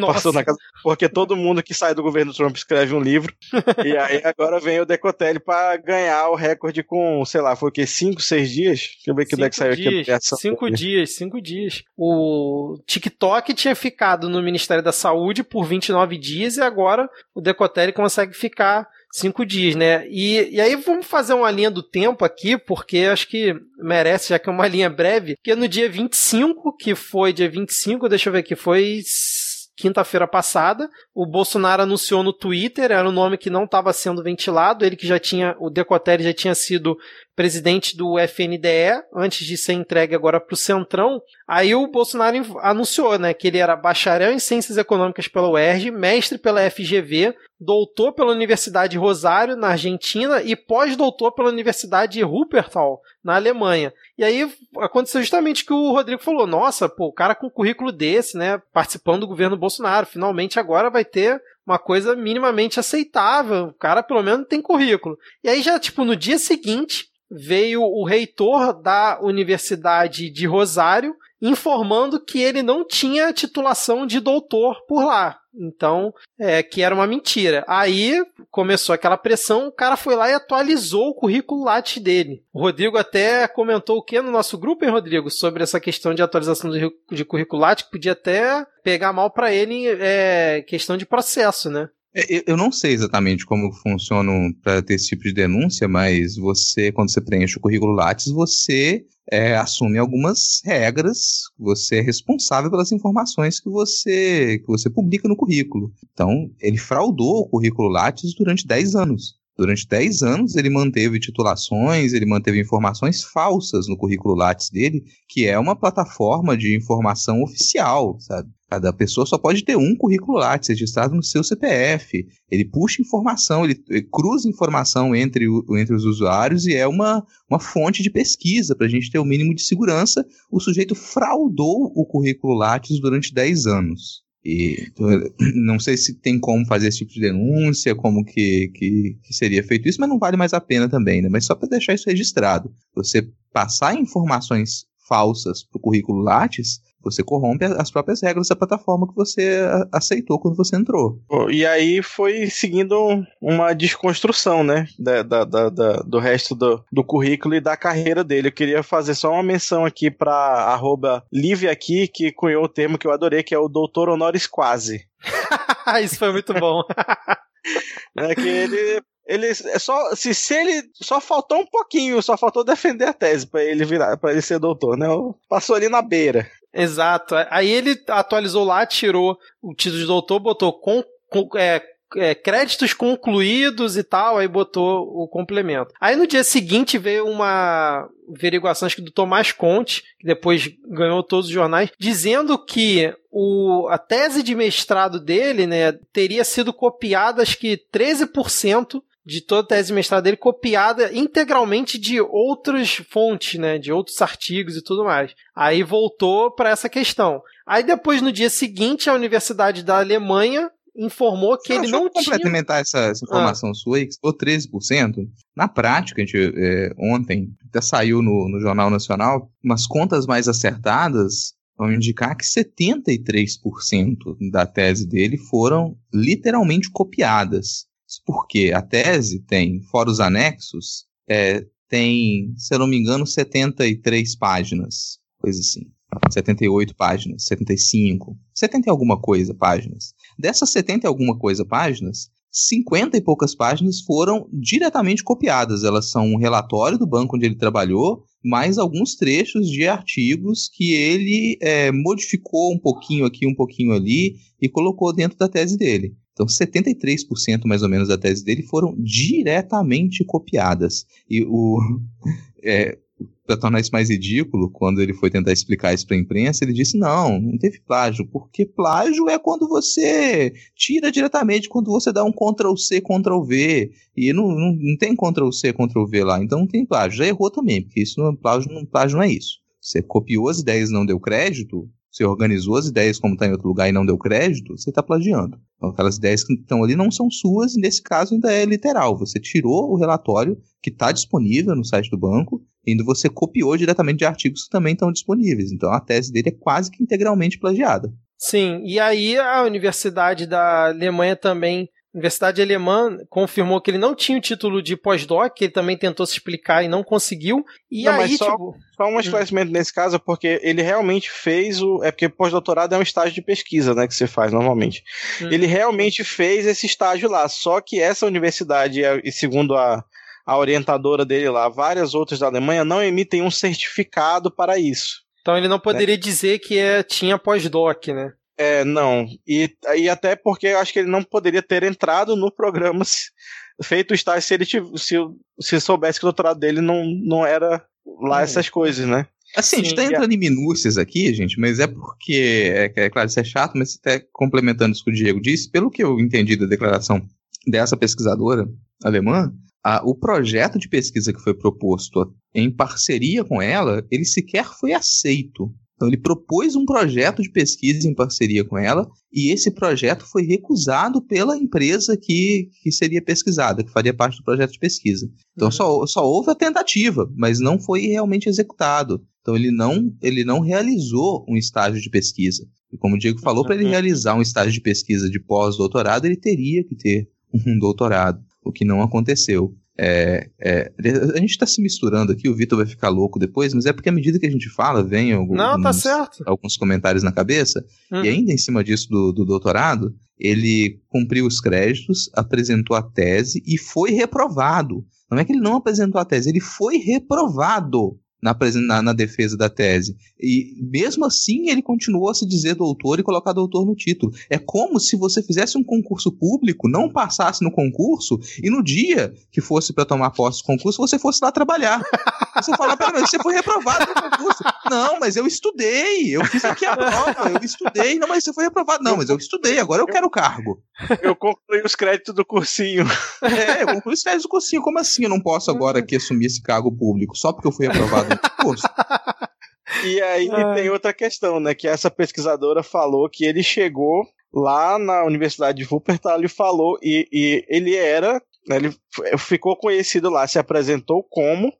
passou na casa. Porque todo mundo que sai do governo Trump escreve um livro. *laughs* e aí agora vem o Decotelli para ganhar o recorde com, sei lá, foi o quê? 5, 6 dias? Deixa eu ver que Cinco deck saiu dias, cinco dele. dias, cinco dias. O TikTok tinha ficado no Ministério da Saúde por 29 dias e agora o Decotelli consegue ficar cinco dias, né? E, e aí vamos fazer uma linha do tempo aqui, porque acho que merece, já que é uma *laughs* linha breve, que no dia 25, que foi dia 25, deixa eu ver aqui, foi quinta-feira passada, o Bolsonaro anunciou no Twitter, era um nome que não estava sendo ventilado, ele que já tinha, o Decotelli já tinha sido presidente do FNDE, antes de ser entregue agora para o Centrão. Aí o Bolsonaro anunciou né, que ele era bacharel em Ciências Econômicas pela UERJ, mestre pela FGV, doutor pela Universidade de Rosário, na Argentina, e pós-doutor pela Universidade de na Alemanha. E aí aconteceu justamente que o Rodrigo falou: nossa, pô, o cara com um currículo desse, né, participando do governo Bolsonaro, finalmente agora vai ter uma coisa minimamente aceitável. O cara pelo menos tem currículo. E aí já, tipo, no dia seguinte, veio o reitor da Universidade de Rosário informando que ele não tinha titulação de doutor por lá. Então, é, que era uma mentira. Aí começou aquela pressão, o cara foi lá e atualizou o currículo Lattes dele. O Rodrigo até comentou o que no nosso grupo, hein, Rodrigo? Sobre essa questão de atualização de, currículo Lattes, que podia até pegar mal para ele é, questão de processo, né? É, Eu eu não sei exatamente como funciona para ter esse tipo de denúncia, mas você, quando você preenche o currículo Lattes, você é, assume algumas regras, você é responsável pelas informações que você, que você publica no currículo. Então, ele fraudou o currículo Lattes durante 10 anos. Durante 10 anos ele manteve titulações, ele manteve informações falsas no currículo Lattes dele, que é uma plataforma de informação oficial, sabe? Cada pessoa só pode ter um currículo Lattes registrado no seu CPF. Ele puxa informação, ele, cruza informação entre, o- entre os usuários e é uma, uma fonte de pesquisa para a gente ter o mínimo de segurança. O sujeito fraudou o currículo Lattes durante 10 anos. E *clears throat* não sei se tem como fazer esse tipo de denúncia, como que, que, que seria feito isso, mas não vale mais a pena também, né? Mas só para deixar isso registrado. Você passar informações falsas para o currículo Lattes Você corrompe as próprias regras da plataforma que você aceitou quando você entrou. E aí foi seguindo uma desconstrução, né? Da, da, da, da do resto do, do currículo e da carreira dele. Eu queria fazer só uma menção aqui para arroba Livia aqui, que cunhou o termo que eu adorei, que é o doutor honoris quasi. *laughs* Isso foi muito bom. *laughs* é que ele ele é só se, se ele só faltou um pouquinho, só faltou defender a tese para ele virar, para ele ser doutor, né? Passou ali na beira. Exato. Aí ele atualizou lá, tirou o título de doutor, botou com, com é, é, créditos concluídos e tal, aí botou o complemento. Aí no dia seguinte veio uma averiguação acho que do Tomás Conte, que depois ganhou todos os jornais, dizendo que o, a tese de mestrado dele, né, teria sido copiada acho que 13% de toda a tese de mestrado dele copiada integralmente de outras fontes, né, de outros artigos e tudo mais. Aí voltou para essa questão. Aí depois no dia seguinte a Universidade da Alemanha informou que ele não tinha... complementar essa, essa informação ah. sua aí, que for 13%, na prática, a gente, é, ontem até saiu no, no Jornal Nacional, umas contas mais acertadas vão indicar que 73% da tese dele foram literalmente copiadas. Porque a tese tem, fora os anexos, é, tem, se eu não me engano, 73 páginas, coisa assim. 78 páginas, 75, 70 e alguma coisa páginas. Dessas 70 e alguma coisa páginas, 50 e poucas páginas foram diretamente copiadas. Elas são um relatório do banco onde ele trabalhou, mais alguns trechos de artigos que ele é, modificou um pouquinho aqui, um pouquinho ali e colocou dentro da tese dele. Então, 73% mais ou menos da tese dele foram diretamente copiadas. E o. *laughs* É, para tornar isso mais ridículo, quando ele foi tentar explicar isso para a imprensa, ele disse: não, não teve plágio, porque plágio é quando você tira diretamente, quando você dá um Ctrl C, Ctrl V, e não, não, não tem Ctrl C, Ctrl V lá, então não tem plágio. Já errou também, porque isso não, plágio, não, plágio não é isso. Você copiou as ideias e não deu crédito, você organizou as ideias como está em outro lugar e não deu crédito, você está plagiando. Então, aquelas ideias que estão ali não são suas, e nesse caso ainda é literal. Você tirou o relatório que está disponível no site do banco, e você copiou diretamente de artigos que também estão disponíveis. Então a tese dele é quase que integralmente plagiada. Sim, e aí a Universidade da Alemanha também Universidade Alemã confirmou que ele não tinha o título de pós-doc, ele também tentou se explicar e não conseguiu. E não, aí, só, tipo... só um esclarecimento hum. nesse caso, porque ele realmente fez o. É porque pós-doutorado é um estágio de pesquisa, né? Que você faz normalmente. Hum. Ele realmente fez esse estágio lá. Só que essa universidade, e segundo a, a orientadora dele lá, várias outras da Alemanha, não emitem um certificado para isso. Então ele não poderia né? dizer que é, tinha pós-doc, né? É, não. E, e até porque eu acho que ele não poderia ter entrado no programa se, feito o estágio se ele se, se soubesse que o doutorado dele não, não era lá hum. essas coisas, né? Assim, Sim, a gente tá entrando em minúcias aqui, gente, mas é porque, é, é claro, isso é chato, mas até complementando isso que o Diego disse, pelo que eu entendi da declaração dessa pesquisadora alemã, a, o projeto de pesquisa que foi proposto em parceria com ela, ele sequer foi aceito então ele propôs um projeto de pesquisa em parceria com ela e esse projeto foi recusado pela empresa que, que seria pesquisada, que faria parte do projeto de pesquisa. Então uhum. só, só houve a tentativa, mas não foi realmente executado. Então ele não, ele não realizou um estágio de pesquisa. E como o Diego falou, para ele uhum. realizar um estágio de pesquisa de pós-doutorado, ele teria que ter um doutorado, o que não aconteceu. É, é, a gente está se misturando aqui, o Vitor vai ficar louco depois, mas é porque à medida que a gente fala, vem alguns, Não, tá certo. alguns comentários na cabeça, uhum. e ainda em cima disso do, do doutorado, ele cumpriu os créditos, apresentou a tese e foi reprovado. Não é que ele não apresentou a tese, ele foi reprovado na, na, na, defesa da tese. E mesmo assim ele continuou a se dizer doutor e colocar doutor no título. É como se você fizesse um concurso público, não passasse no concurso e no dia que fosse para tomar posse do concurso você fosse lá trabalhar. Você falar, peraí, você foi reprovado no concurso. Não, mas eu estudei, eu fiz aqui a prova, eu estudei. Não, mas você foi reprovado. Não, mas eu estudei, agora eu quero o cargo. Eu concluí os créditos do cursinho. É, eu concluí os créditos do cursinho. Como assim eu não posso agora aqui assumir esse cargo público só porque eu fui reprovado curso. E aí Ai. tem outra questão, né? Que essa pesquisadora falou que ele chegou lá na Universidade de Wuppertal e falou, e, e ele era, né, ele ficou conhecido lá, se apresentou como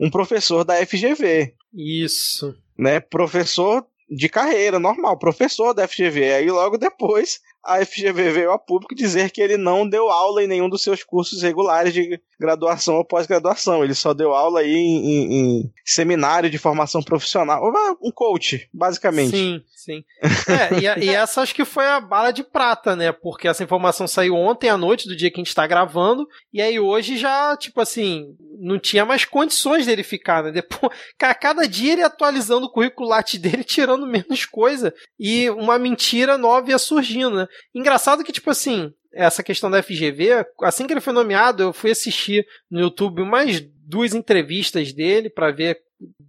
um professor da FGV. Isso. Né, professor de carreira, normal, professor da FGV. Aí logo depois a FGV veio a público dizer que ele não deu aula em nenhum dos seus cursos regulares de graduação ou pós-graduação. Ele só deu aula aí em, em, em, seminário de formação profissional. Um coach, basicamente. Sim, sim. É, e, e, *laughs* essa acho que foi a bala de prata, né? Porque essa informação saiu ontem à noite, do dia que a gente tá gravando, e aí hoje já, tipo assim, não tinha mais condições dele ficar, né? Depois, *laughs* cada dia ele atualizando o currículo dele, *laughs* tirando menos coisa, e uma mentira nova ia surgindo, né? Engraçado que, tipo assim, essa questão da FGV, assim que ele foi nomeado, eu fui assistir no YouTube umas duas entrevistas dele para ver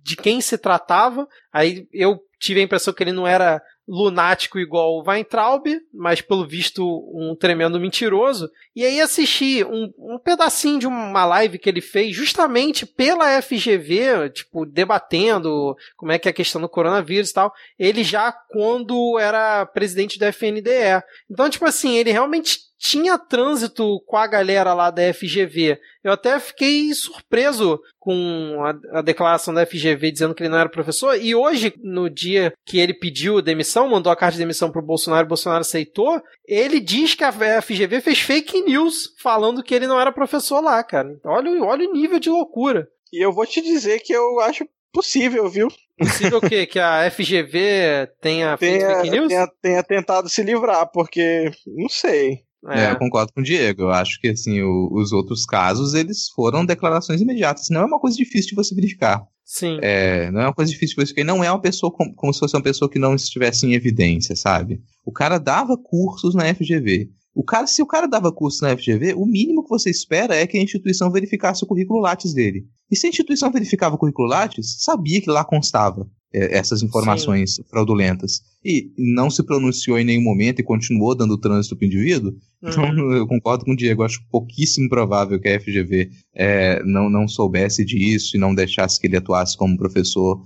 de quem se tratava. Aí eu tive a impressão que ele não era lunático igual o Weintraub, mas pelo visto um tremendo mentiroso. E aí assisti um, um pedacinho de uma live que ele fez justamente pela FGV, tipo, debatendo como é que é a questão do coronavírus e tal. Ele já quando era presidente da FNDE. Então, tipo assim, ele realmente tinha trânsito com a galera lá da FGV. Eu até fiquei surpreso com a, a, declaração da FGV dizendo que ele não era professor. E hoje, no dia que ele pediu demissão, mandou a carta de demissão pro Bolsonaro, o Bolsonaro aceitou, ele diz que a FGV fez fake news falando que ele não era professor lá, cara. Então, olha, olha o nível de loucura. E eu vou te dizer que eu acho possível, viu? Possível o quê? *laughs* Que a FGV tenha, tenha feito fake news? Tenha, tenha tentado se livrar, porque não sei. É. é. eu concordo com o Diego. Eu acho que assim, o, os outros casos, eles foram declarações imediatas. Não é uma coisa difícil de você verificar. Sim. É, não é uma coisa difícil de você verificar. Não é uma pessoa como, como se fosse uma pessoa que não estivesse em evidência, sabe? O cara dava cursos na FGV. O cara, se o cara dava curso na FGV, o mínimo que você espera é que a instituição verificasse o currículo Lattes dele. E se a instituição verificava o currículo Lattes, sabia que lá constava é, essas informações Sim. fraudulentas. E não se pronunciou em nenhum momento e continuou dando trânsito para o indivíduo. Uhum. Então, eu concordo com o Diego. Acho pouquíssimo provável que a FGV é, não, não soubesse disso e não deixasse que ele atuasse como professor,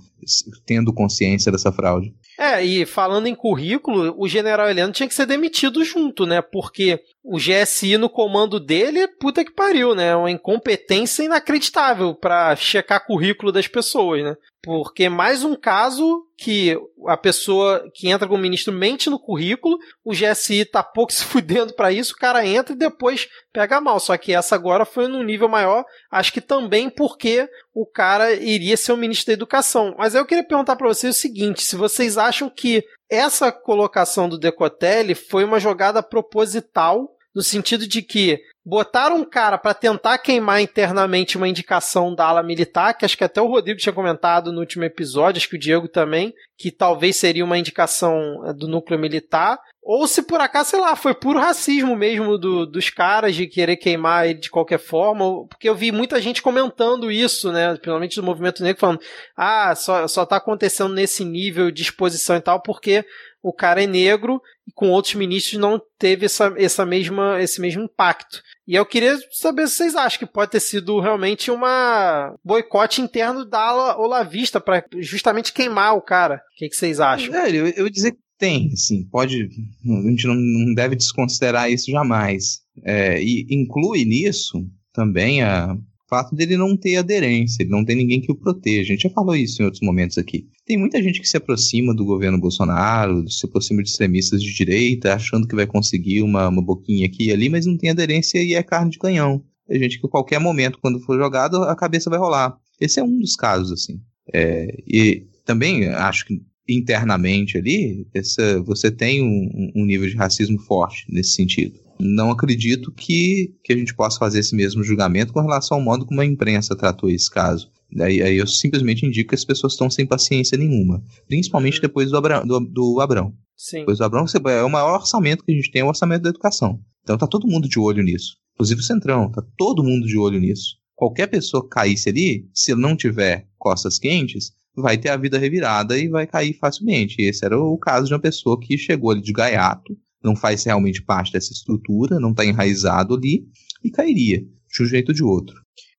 tendo consciência dessa fraude. É, e falando em currículo, o general Heleno tinha que ser demitido junto, né? Porque o GSI no comando dele, puta que pariu, né? Uma incompetência inacreditável para checar currículo das pessoas, né? Porque mais um caso que a pessoa que entra como ministro mente no currículo, o GSI tá pouco *laughs* se fudendo para isso, o cara entra e depois pega mal. Só que essa agora foi num nível maior, acho que também porque o cara iria ser o ministro da Educação. Mas eu queria perguntar para vocês o seguinte: se vocês acham que essa colocação do Decotelli foi uma jogada proposital, no sentido de que botaram um cara para tentar queimar internamente uma indicação da ala militar, que acho que até o Rodrigo tinha comentado no último episódio, acho que o Diego também, que talvez seria uma indicação eh, do núcleo militar, ou se por acaso, sei lá, foi puro racismo mesmo do, dos caras de querer queimar ele de qualquer forma, porque eu vi muita gente comentando isso, né, principalmente do movimento negro, falando, ah, só, só tá acontecendo nesse nível de exposição e tal, porque o cara é negro e com outros ministros não teve essa, essa mesma, esse mesmo impacto. E eu queria saber se vocês acham que pode ter sido realmente uma boicote interno da olavista para justamente queimar o cara. O que, que vocês acham? É, eu, eu dizer que tem, assim, pode. A gente não, não deve desconsiderar isso jamais. É, e inclui nisso também a, fato dele não ter aderência, ele não tem ninguém que o proteja. A gente já falou isso em outros momentos aqui. Tem muita gente que se aproxima do governo Bolsonaro, se aproxima de extremistas de direita, achando que vai conseguir uma, uma boquinha aqui e ali, mas não tem aderência e é carne de canhão. Tem gente que a qualquer momento, quando for jogado, a cabeça vai rolar. Esse é um dos casos, assim. É, e também acho que internamente ali, essa, você tem um, um nível de racismo forte nesse sentido não acredito que, que a gente possa fazer esse mesmo julgamento com relação ao modo como a imprensa tratou esse caso. Daí aí eu simplesmente indico que as pessoas estão sem paciência nenhuma. Principalmente uhum. depois do, Abra, do, do Abrão. Sim. Depois do Abrão é o maior orçamento que a gente tem, é o orçamento da educação. Então tá todo mundo de olho nisso. Inclusive o Centrão, tá todo mundo de olho nisso. Qualquer pessoa que caísse ali, se não tiver costas quentes, vai ter a vida revirada e vai cair facilmente. Esse era o caso de uma pessoa que chegou ali de gaiato, não faz realmente parte dessa estrutura, não está enraizado ali e cairia de um jeito ou de outro.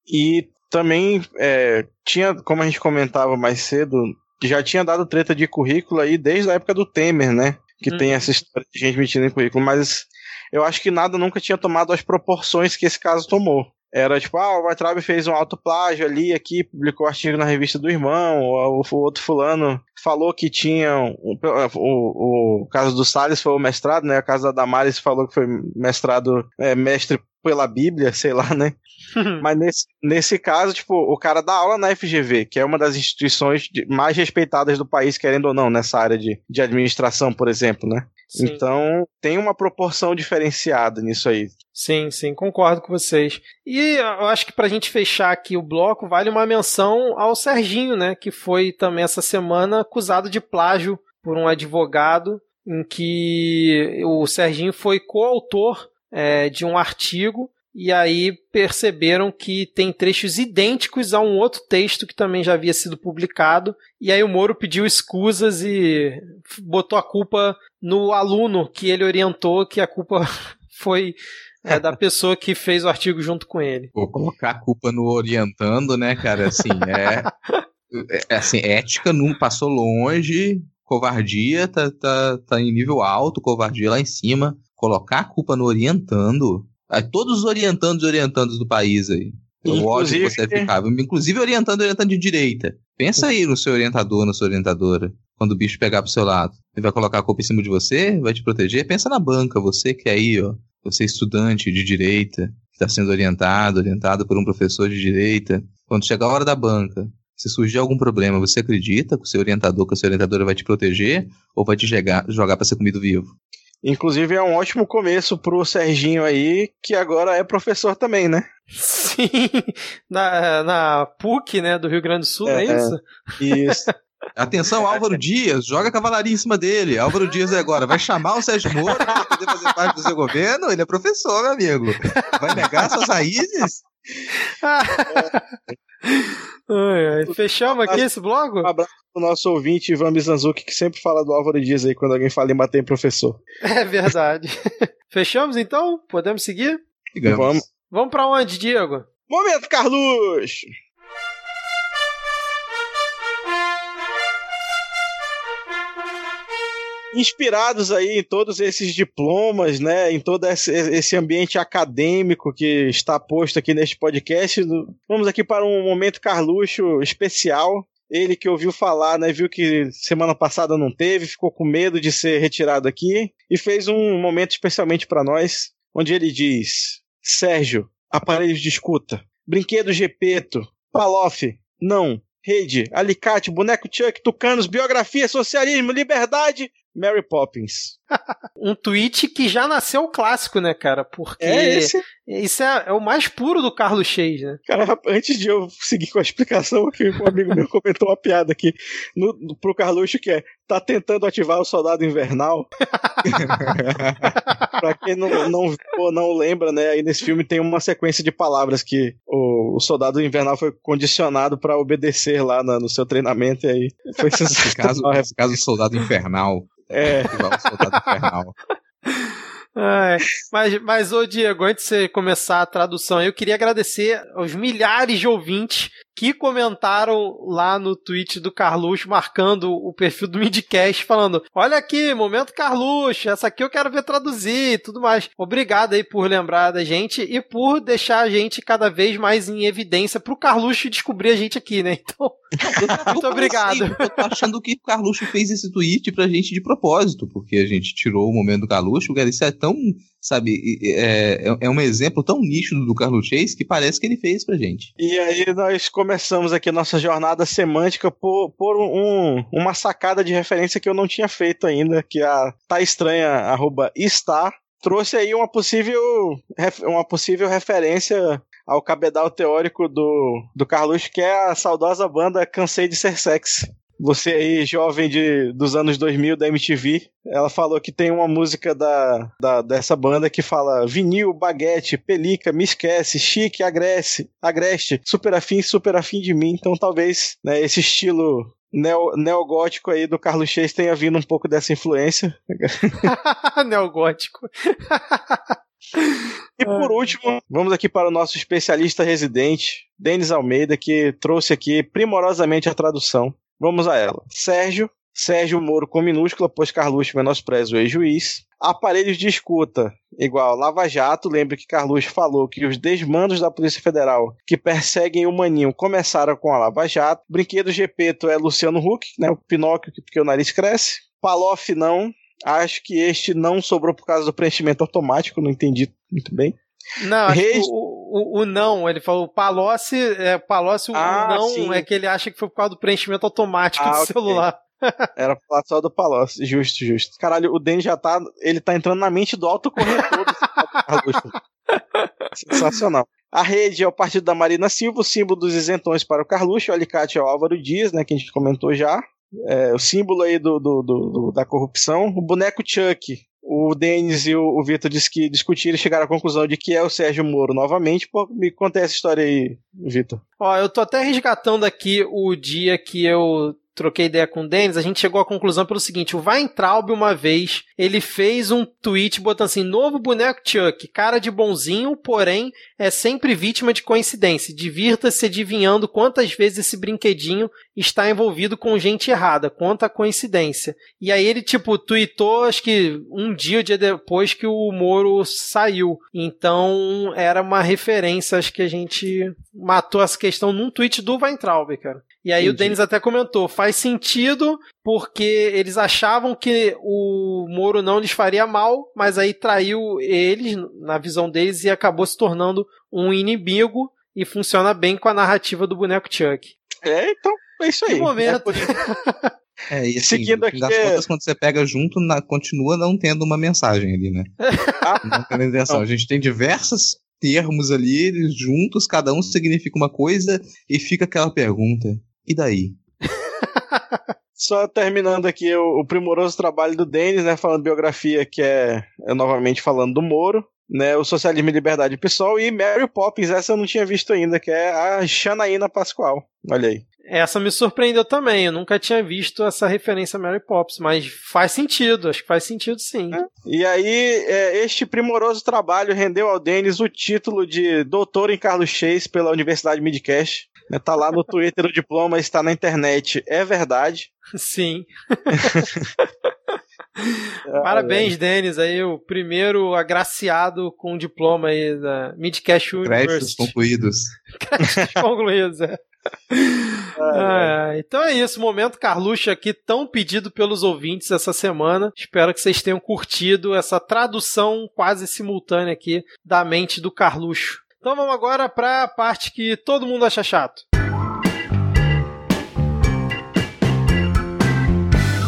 E também é, tinha, como a gente comentava mais cedo, já tinha dado treta de currículo aí desde a época do Temer, né? Que hum. tem essa história de gente mentindo em currículo, mas eu acho que nada nunca tinha tomado as proporções que esse caso tomou. Era tipo, ah, o Weintraub fez um autoplágio ali, aqui, publicou artigo na revista do irmão, o, o outro fulano falou que tinha. Um, o, o, caso do Salles foi o mestrado, né? O caso da Damares falou que foi mestrado, é, mestre pela Bíblia, *laughs* sei lá, né? *laughs* Mas nesse, nesse caso, tipo, o cara dá aula na FGV, que é uma das instituições mais respeitadas do país, querendo ou não, nessa área de, de administração, por exemplo, né? Sim. Então, tem uma proporção diferenciada nisso aí. Sim, sim, concordo com vocês. E eu acho que pra gente fechar aqui o bloco, vale uma menção ao Serginho, né? Que foi também essa semana acusado de plágio por um advogado, em que o Serginho foi coautor é, de um artigo e aí perceberam que tem trechos idênticos a um outro texto que também já havia sido publicado. E aí o Moro pediu escusas e botou a culpa no aluno que ele orientou, que a culpa *laughs* foi é, da pessoa que fez o artigo junto com ele. Vou colocar a culpa no orientando, né, cara? Assim, é, é assim, ética não passou longe, covardia tá, tá, tá em nível alto, covardia lá em cima colocar a culpa no orientando, todos os orientandos e orientandos do país aí. O ódio que você ficava, inclusive orientando orientando de direita. Pensa aí no seu orientador, na sua orientadora, quando o bicho pegar pro seu lado. Ele vai colocar a culpa em cima de você, vai te proteger. Pensa na banca, você que é aí, ó, você é estudante de direita, que está sendo orientado, orientado por um professor de direita. Quando chegar a hora da banca, se surgir algum problema, você acredita que o seu orientador, que a sua orientadora vai te proteger ou vai te jogar, jogar para ser comido vivo? Inclusive é um ótimo começo pro Serginho aí, que agora é professor também, né? Sim, na, na PUC, né, do Rio Grande do Sul, é, é isso? Isso. *laughs* Atenção, Álvaro Dias, joga cavalaria em cima dele. Álvaro Dias agora vai chamar o Sérgio Moro para poder fazer parte do seu governo? Ele é professor, meu amigo. Vai negar suas raízes? *laughs* ai, ai. Fechamos aqui esse blog? Um abraço pro nosso ouvinte Ivan Mizanzuki, que sempre fala do Álvaro Dias aí quando alguém fala em bater em professor. *laughs* É verdade. *laughs* Fechamos então? Podemos seguir? Digamos. Vamos. Vamos pra onde, Diego? Momento, Carlos! Inspirados aí em todos esses diplomas, né, em todo esse ambiente acadêmico que está posto aqui neste podcast, vamos aqui para um momento Carluxo especial. Ele que ouviu falar, né, viu que semana passada não teve, ficou com medo de ser retirado aqui e fez um momento especialmente para nós, onde ele diz: Sérgio, aparelhos de escuta, brinquedo Gepeto, Palof, não, rede, alicate, boneco Chuck, tucanos, biografia, socialismo, liberdade, Mary Poppins. *laughs* um tweet que já nasceu clássico, né, cara? Porque é esse? isso é, é, o mais puro do Carlos Cheis, né? Cara, antes de eu seguir com a explicação, aqui, um amigo meu comentou uma piada aqui no, no, pro Carluxo que é tá tentando ativar o soldado invernal. *laughs* pra quem não, não, não lembra, né? Aí nesse filme tem uma sequência de palavras que o, o soldado invernal foi condicionado para obedecer lá na, no seu treinamento. E aí foi sensacional. caso, caso soldado infernal. É. Infernal. É, mas, mas, ô Diego, antes de você começar a tradução, eu queria agradecer aos milhares de ouvintes que comentaram lá no tweet do Carluxo, marcando o perfil do Midcast, falando: Olha aqui, momento Carluxo, essa aqui eu quero ver traduzir e tudo mais. Obrigado aí por lembrar da gente e por deixar a gente cada vez mais em evidência pro Carluxo descobrir a gente aqui, né? Então, *laughs* muito obrigado. Assim, eu tô achando que o Carluxo fez esse tweet pra gente de propósito, porque a gente tirou o momento do Carluxo, cara, isso é tão sabe, é, é, é, um exemplo tão nítido do Carlos Chase que parece que ele fez pra gente. E aí nós começamos aqui nossa jornada semântica por, por um, uma sacada de referência que eu não tinha feito ainda, que a tá estranha, arroba está, trouxe aí uma possível, uma possível referência ao cabedal teórico do, do Carlos, que é a saudosa banda Cansei de Ser Sexy você aí, jovem de, dos anos 2000 da MTV, ela falou que tem uma música da, da, dessa banda que fala vinil, baguete, pelica, me esquece, chique, agreste, agreste, super afim, super afim de mim. Então talvez né, esse estilo neo, neogótico aí do Carlos Chase tenha vindo um pouco dessa influência. *laughs* neogótico. E por último, vamos aqui para o nosso especialista residente, Denis Almeida, que trouxe aqui primorosamente a tradução. Vamos a ela. Sérgio, Sérgio Moro com minúscula, pois Carluxo menospreza o ex-juiz. Aparelhos de escuta, igual Lava Jato. Lembre que Carluxo falou que os desmandos da Polícia Federal que perseguem o Maninho começaram com a Lava Jato. Brinquedo Gepeto é Luciano Huck, né? O Pinóquio, porque o nariz cresce. Palof não. Acho que este não sobrou por causa do preenchimento automático, não entendi muito bem. Não, acho que o, o, o, não, ele falou Palocci, é, Palocci ah, o não sim. é que ele acha que foi por causa do preenchimento automático ah, do okay. celular. *laughs* Era falar só do Palocci, justo, justo. Caralho, o Denis já tá, ele tá entrando na mente do autocorretor *laughs* Sensacional. A rede é o partido da Marina Silva, o símbolo dos isentões para o Carluxo, o alicate é o Álvaro Dias, né, que a gente comentou já. É, o símbolo aí do, do, do, do, da corrupção. O boneco Chuck, o Denis e o, Vitor disse que discutiram e chegaram à conclusão de que é o Sérgio Moro novamente. Pô, me conta essa história aí, Vitor. Ó, eu tô até resgatando aqui o dia que eu troquei ideia com o Denis, a gente chegou à conclusão pelo seguinte: o Weintraub, uma vez, ele fez um tweet botando assim: novo boneco Chuck, cara de bonzinho, porém é sempre vítima de coincidência. Divirta-se adivinhando quantas vezes esse brinquedinho está envolvido com gente errada, quanta coincidência. E aí ele, tipo, tweetou, acho que um dia, um dia depois que o Moro saiu. Então era uma referência, acho que a gente matou essa questão num tweet do Weintraub, cara. E aí Entendi. o Denis até comentou, faz sentido porque eles achavam que o Moro não lhes faria mal, mas aí traiu eles, na visão deles, e acabou se tornando um inimigo e funciona bem com a narrativa do boneco Chuck. É, então, é isso aí. Que momento. É, e assim, Seguindo aqui, das contas, quando você pega junto, na, continua não tendo uma mensagem ali, né? *laughs* não tendo intenção. A gente tem diversas termos ali juntos, cada um significa uma coisa e fica aquela pergunta: e daí? *laughs* Só terminando aqui o, o, primoroso trabalho do Denis, né, falando biografia, que é, é, novamente falando do Moro, né, o Socialismo e Liberdade Pessoal, e Mary Poppins, essa eu não tinha visto ainda, que é a Xanaína Pascoal. Olha aí. Essa me surpreendeu também, eu nunca tinha visto essa referência a Mary Poppins, mas faz sentido, acho que faz sentido sim. É. E aí, é, este primoroso trabalho rendeu ao Denis o título de doutor em Carlos Chase pela Universidade Midcast. Né, tá lá no *laughs* Twitter o diploma, está na internet. É verdade. Sim. *laughs* Parabéns, Denis, aí o primeiro agraciado com o diploma aí da Midcast University. Créditos concluídos. *laughs* Créditos concluídos, é. Ah, então é isso, momento Carluxo aqui tão pedido pelos ouvintes essa semana. Espero que vocês tenham curtido essa tradução quase simultânea aqui da mente do Carluxo. Então vamos agora para a parte que todo mundo acha chato.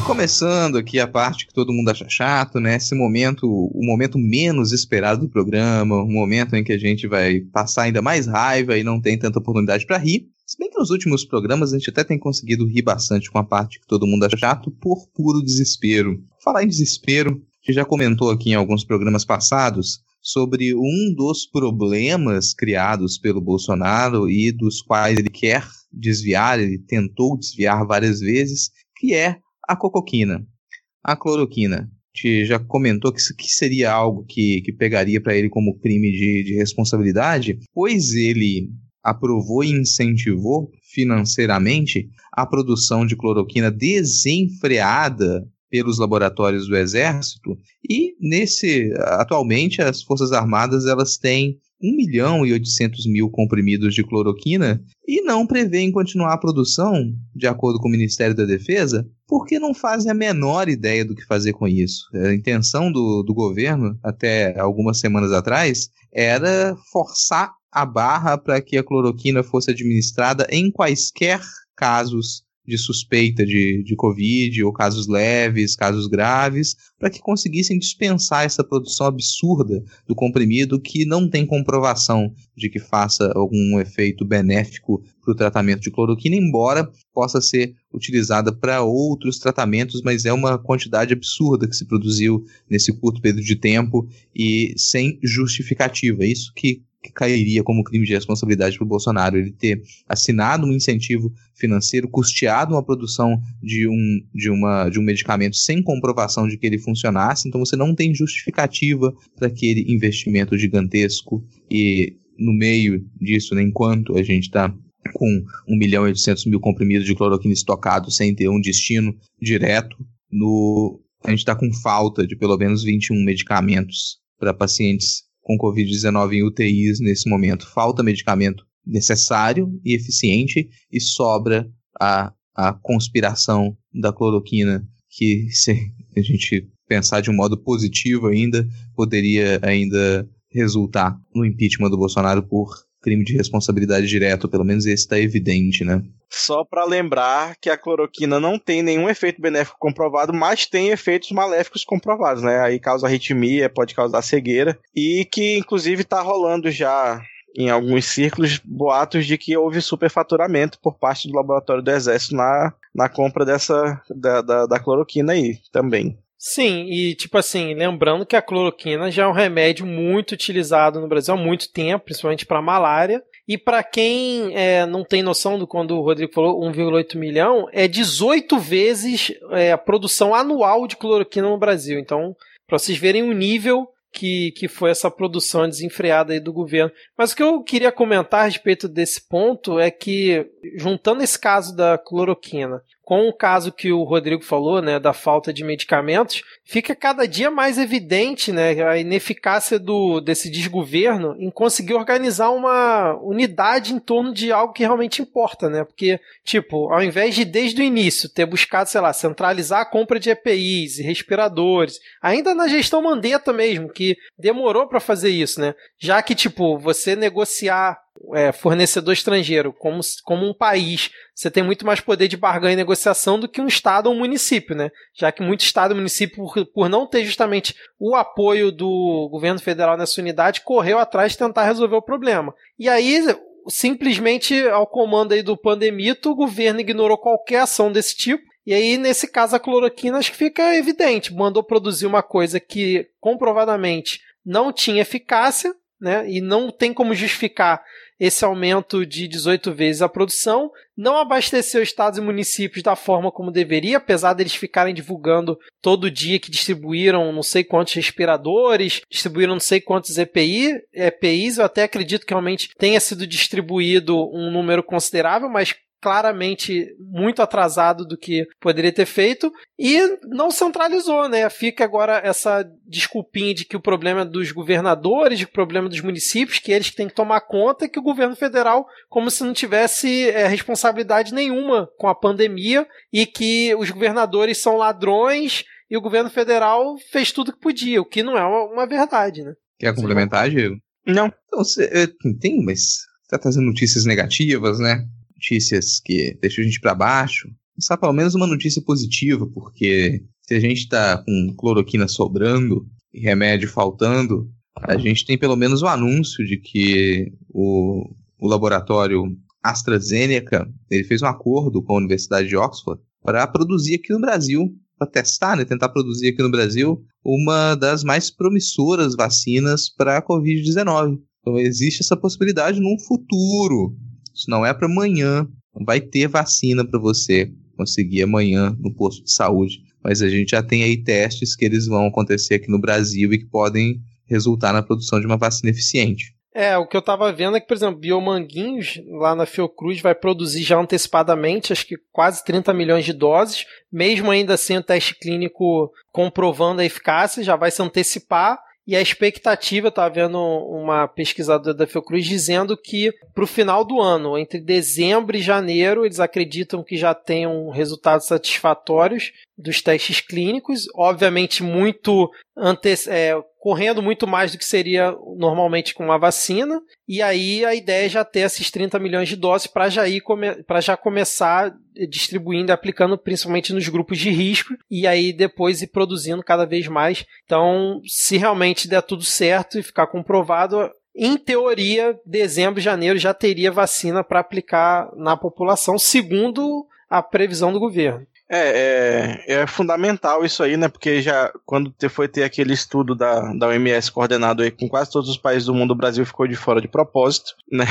Começando aqui a parte que todo mundo acha chato, né? Esse momento, o momento menos esperado do programa, o momento em que a gente vai passar ainda mais raiva e não tem tanta oportunidade para rir. Se bem que nos últimos programas a gente até tem conseguido rir bastante com a parte que todo mundo acha chato por puro desespero. Falar em desespero, a gente já comentou aqui em alguns programas passados sobre um dos problemas criados pelo Bolsonaro e dos quais ele quer desviar, ele tentou desviar várias vezes, que é a cocoquina, a cloroquina. Gente já comentou que que seria algo que, que pegaria para ele como crime de, de responsabilidade, pois ele aprovou e incentivou financeiramente a produção de cloroquina desenfreada pelos laboratórios do Exército e nesse atualmente as Forças Armadas elas têm 1 milhão e 800 mil comprimidos de cloroquina e não prevêem continuar a produção, de acordo com o Ministério da Defesa, porque não fazem a menor ideia do que fazer com isso. A intenção do, do governo, até algumas semanas atrás, era forçar a barra para que a cloroquina fosse administrada em quaisquer casos de suspeita de, de Covid, ou casos leves, casos graves, para que conseguissem dispensar essa produção absurda do comprimido que não tem comprovação de que faça algum efeito benéfico para o tratamento de cloroquina, embora possa ser utilizada para outros tratamentos, mas é uma quantidade absurda que se produziu nesse curto período de tempo e sem justificativa. Isso que que cairia como crime de responsabilidade para o Bolsonaro, ele ter assinado um incentivo financeiro, custeado uma produção de um, de, uma, de um medicamento sem comprovação de que ele funcionasse, então você não tem justificativa para aquele investimento gigantesco. E no meio disso, né, enquanto a gente está com 1 milhão e 800 mil comprimidos de cloroquina estocados sem ter um destino direto no a gente está com falta de pelo menos 21 medicamentos para pacientes com Covid-19 em UTIs nesse momento. Falta medicamento necessário e eficiente e sobra a, a conspiração da cloroquina, que se a gente pensar de um modo positivo ainda, poderia ainda resultar no impeachment do Bolsonaro por crime de responsabilidade direta, pelo menos esse está evidente, né? Só para lembrar que a cloroquina não tem nenhum efeito benéfico comprovado, mas tem efeitos maléficos comprovados, né? Aí causa arritmia, pode causar cegueira e que inclusive está rolando já em alguns círculos boatos de que houve superfaturamento por parte do laboratório do Exército na, na compra dessa da, da, da cloroquina aí também. Sim, e tipo assim, lembrando que a cloroquina já é um remédio muito utilizado no Brasil há muito tempo, principalmente para malária. E para quem é, não tem noção do quando o Rodrigo falou 1,8 milhão, é 18 vezes é, a produção anual de cloroquina no Brasil. Então, para vocês verem o nível que, que foi essa produção desenfreada aí do governo. Mas o que eu queria comentar a respeito desse ponto é que, juntando esse caso da cloroquina com o caso que o Rodrigo falou, né, da falta de medicamentos, fica cada dia mais evidente, né, a ineficácia do desse desgoverno em conseguir organizar uma unidade em torno de algo que realmente importa, né? Porque, tipo, ao invés de desde o início ter buscado, sei lá, centralizar a compra de EPIs e respiradores, ainda na gestão Mandetta mesmo, que demorou para fazer isso, né? Já que, tipo, você negociar é, fornecedor estrangeiro, como, como um país, você tem muito mais poder de barganha e negociação do que um estado ou um município, né? Já que muito estado e município, por, por não ter justamente o apoio do governo federal nessa unidade, correu atrás de tentar resolver o problema. E aí, simplesmente ao comando aí do pandemito, o governo ignorou qualquer ação desse tipo. E aí, nesse caso, a cloroquina acho que fica evidente. Mandou produzir uma coisa que comprovadamente não tinha eficácia, né? E não tem como justificar esse aumento de 18 vezes a produção, não abasteceu estados e municípios da forma como deveria, apesar deles ficarem divulgando todo dia que distribuíram não sei quantos respiradores, distribuíram não sei quantos EPI, EPIs, eu até acredito que realmente tenha sido distribuído um número considerável, mas claramente muito atrasado do que poderia ter feito e não centralizou, né? Fica agora essa desculpinha de que o problema é dos governadores, de que o problema é dos municípios, que eles têm que tomar conta, que o governo federal, como se não tivesse é, responsabilidade nenhuma com a pandemia e que os governadores são ladrões e o governo federal fez tudo que podia, o que não é uma, uma verdade, né? Quer complementar, Diego? Não. Então, você, tem, mas você tá trazendo notícias negativas, né? Notícias que deixam a gente para baixo, pensar pelo menos uma notícia positiva, porque se a gente está com cloroquina sobrando e remédio faltando, a gente tem pelo menos o anúncio de que o, o laboratório AstraZeneca ele fez um acordo com a Universidade de Oxford para produzir aqui no Brasil, para testar, né, tentar produzir aqui no Brasil uma das mais promissoras vacinas para a Covid-19. Então existe essa possibilidade num futuro isso não é para amanhã. Não vai ter vacina para você conseguir amanhã no posto de saúde. Mas a gente já tem aí testes que eles vão acontecer aqui no Brasil e que podem resultar na produção de uma vacina eficiente. É, o que eu tava vendo é que, por exemplo, Biomanguinhos, lá na Fiocruz, vai produzir já antecipadamente, acho que quase 30 milhões de doses, mesmo ainda sem o teste clínico comprovando a eficácia, já vai se antecipar e a expectativa, eu estava vendo uma pesquisadora da Fiocruz dizendo que para o final do ano, entre dezembro e janeiro, eles acreditam que já tenham resultados satisfatórios dos testes clínicos, obviamente muito antes, é, correndo muito mais do que seria normalmente com uma vacina, e aí a ideia é já ter esses 30 milhões de doses para já, ir já começar distribuindo e aplicando principalmente nos grupos de risco, e aí depois ir produzindo cada vez mais. Então, se realmente der tudo certo e ficar comprovado, em teoria, dezembro, janeiro já teria vacina para aplicar na população, segundo a previsão do governo. É, é, é, fundamental isso aí, né? Porque já quando foi ter aquele estudo da, da OMS coordenado aí com quase todos os países do mundo, o Brasil ficou de fora de propósito, *laughs* né?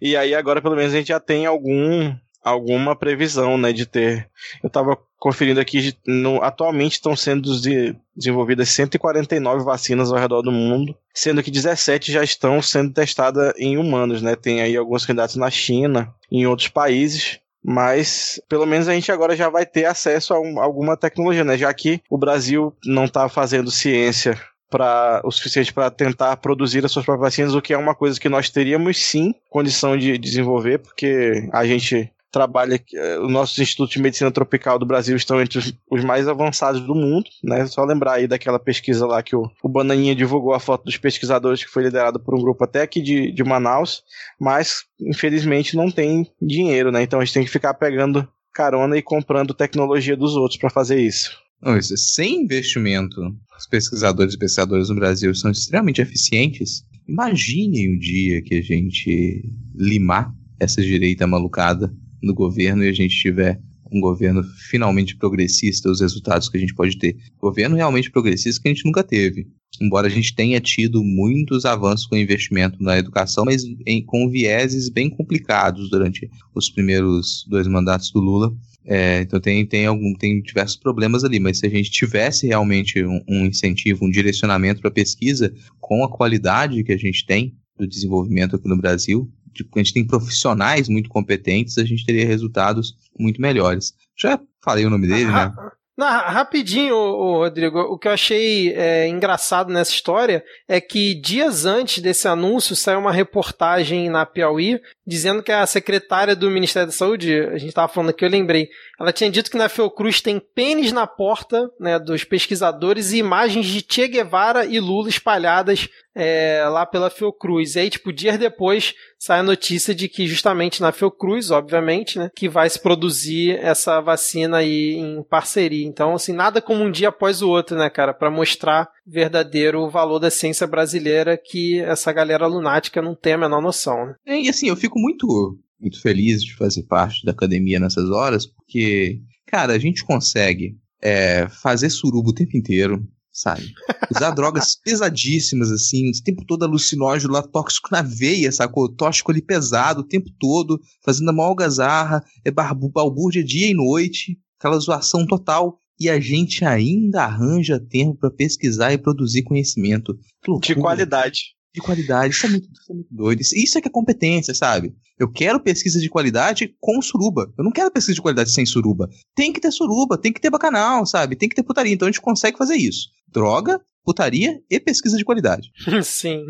E aí agora pelo menos a gente já tem algum alguma previsão, né, de ter. Eu estava conferindo aqui, no, atualmente estão sendo de, desenvolvidas 149 vacinas ao redor do mundo, sendo que 17 já estão sendo testadas em humanos, né? Tem aí alguns candidatos na China, em outros países, mas pelo menos a gente agora já vai ter acesso a, um, alguma tecnologia, né? Já que o Brasil não está fazendo ciência para o suficiente para tentar produzir as suas próprias vacinas, o que é uma coisa que nós teríamos sim condição de desenvolver, porque a gente trabalha, eh, os nossos institutos de medicina tropical do Brasil estão entre os, os, mais avançados do mundo, né? Só lembrar aí daquela pesquisa lá que o, o Bananinha divulgou a foto dos pesquisadores que foi liderado por um grupo até aqui de, de Manaus, mas infelizmente não tem dinheiro, né? Então a gente tem que ficar pegando carona e comprando tecnologia dos outros para fazer isso. Não, isso, sem investimento, os pesquisadores e pesquisadoras no Brasil são extremamente eficientes. Imaginem o dia que a gente limar essa direita malucada no governo e a gente tiver um governo finalmente progressista, os resultados que a gente pode ter. Governo realmente progressista que a gente nunca teve. Embora a gente tenha tido muitos avanços com investimento na educação, mas em, com vieses bem complicados durante os primeiros dois mandatos do Lula. É, então tem, tem, algum, tem diversos problemas ali, mas se a gente tivesse realmente um, um incentivo, um direcionamento para pesquisa com a qualidade que a gente tem do desenvolvimento aqui no Brasil, tipo, a gente tem profissionais muito competentes, a gente teria resultados muito melhores. Já falei o nome dele, né? Não, rapidinho, Rodrigo, o que eu achei é, engraçado nessa história é que dias antes desse anúncio saiu uma reportagem na Piauí dizendo que a secretária do Ministério da Saúde, a gente estava falando aqui, eu lembrei, ela tinha dito que na Fiocruz tem pênis na porta né, dos pesquisadores e imagens de Che Guevara e Lula espalhadas é, lá pela Fiocruz. E aí, tipo, dias depois sai a notícia de que justamente na Fiocruz, obviamente, né, que vai se produzir essa vacina aí em parceria. Então, assim, nada como um dia após o outro, né, cara, para mostrar verdadeiro valor da ciência brasileira que essa galera lunática não tem a menor noção. Né? É, e assim, eu fico muito, muito feliz de fazer parte da academia nessas horas, porque, cara, a gente consegue é, fazer surubo o tempo inteiro, sabe? Usar *laughs* drogas pesadíssimas, assim, o tempo todo alucinógeno lá, tóxico na veia, sacou? Tóxico ali pesado o tempo todo, fazendo a maior algazarra, é balbúrdia dia e noite, aquela zoação total. E a gente ainda arranja tempo para pesquisar e produzir conhecimento. De qualidade. De qualidade. Isso é muito, isso é muito doido. Isso é que é competência, sabe? Eu quero pesquisa de qualidade com suruba. Eu não quero pesquisa de qualidade sem suruba. Tem que ter suruba, tem que ter bacanal, sabe? Tem que ter putaria. Então a gente consegue fazer isso droga, putaria e pesquisa de qualidade. *laughs* Sim.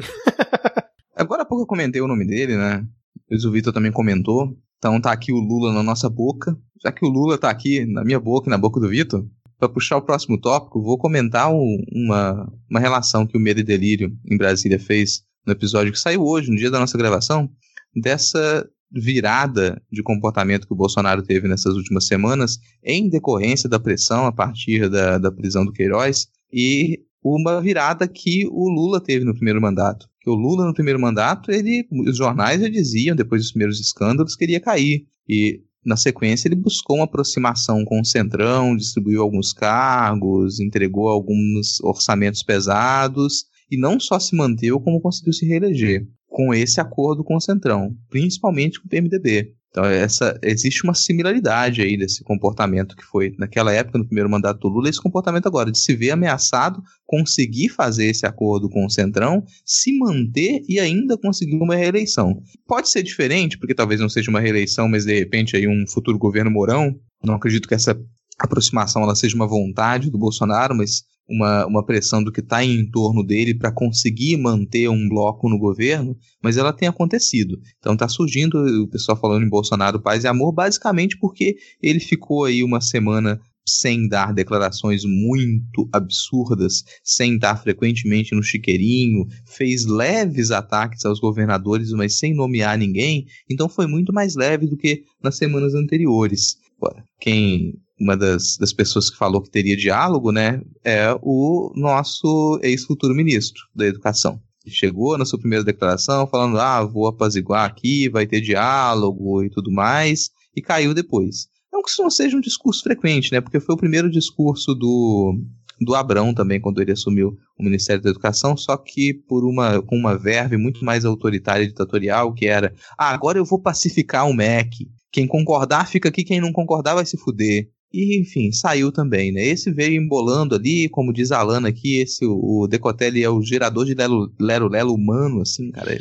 *laughs* Agora há pouco eu comentei o nome dele, né? Depois o Vitor também comentou. Então tá aqui o Lula na nossa boca. Já que o Lula tá aqui na minha boca e na boca do Vitor, para puxar o próximo tópico, vou comentar um, uma, uma relação que o Medo e Delírio em Brasília fez no episódio que saiu hoje, no dia da nossa gravação, dessa virada de comportamento que o Bolsonaro teve nessas últimas semanas em decorrência da pressão a partir da, da prisão do Queiroz e uma virada que o Lula teve no primeiro mandato. Que o Lula no primeiro mandato, ele, os jornais já diziam, depois dos primeiros escândalos, que ele ia cair. E na sequência ele buscou uma aproximação com o Centrão, distribuiu alguns cargos, entregou alguns orçamentos pesados e não só se manteve, como conseguiu se reeleger com esse acordo com o Centrão, principalmente com o PMDB. Então, essa, existe uma similaridade aí desse comportamento que foi naquela época, no primeiro mandato do Lula, esse comportamento agora, de se ver ameaçado, conseguir fazer esse acordo com o Centrão, se manter e ainda conseguir uma reeleição. Pode ser diferente, porque talvez não seja uma reeleição, mas de repente aí um futuro governo Mourão. Não acredito que essa aproximação ela seja uma vontade do Bolsonaro, mas uma, uma pressão do que está em torno dele para conseguir manter um bloco no governo, mas ela tem acontecido. Então está surgindo o pessoal falando em Bolsonaro paz e amor, basicamente porque ele ficou aí uma semana sem dar declarações muito absurdas, sem estar frequentemente no chiqueirinho, fez leves ataques aos governadores, mas sem nomear ninguém, então foi muito mais leve do que nas semanas anteriores. Agora, quem uma das, das pessoas que falou que teria diálogo, né, é o nosso ex-futuro ministro da Educação. Chegou na sua primeira declaração falando, ah, vou apaziguar aqui, vai ter diálogo e tudo mais, e caiu depois. Não que isso não seja um discurso frequente, né, porque foi o primeiro discurso do, do Abrão também, quando ele assumiu o Ministério da Educação, só que por uma, com uma verve muito mais autoritária e ditatorial, que era, ah, agora eu vou pacificar o MEC, quem concordar fica aqui, quem não concordar vai se fuder. E, enfim, saiu também, né? Esse veio embolando ali, como diz a Alana aqui, esse, o Decotelli é o gerador de lero-lero humano, assim, cara.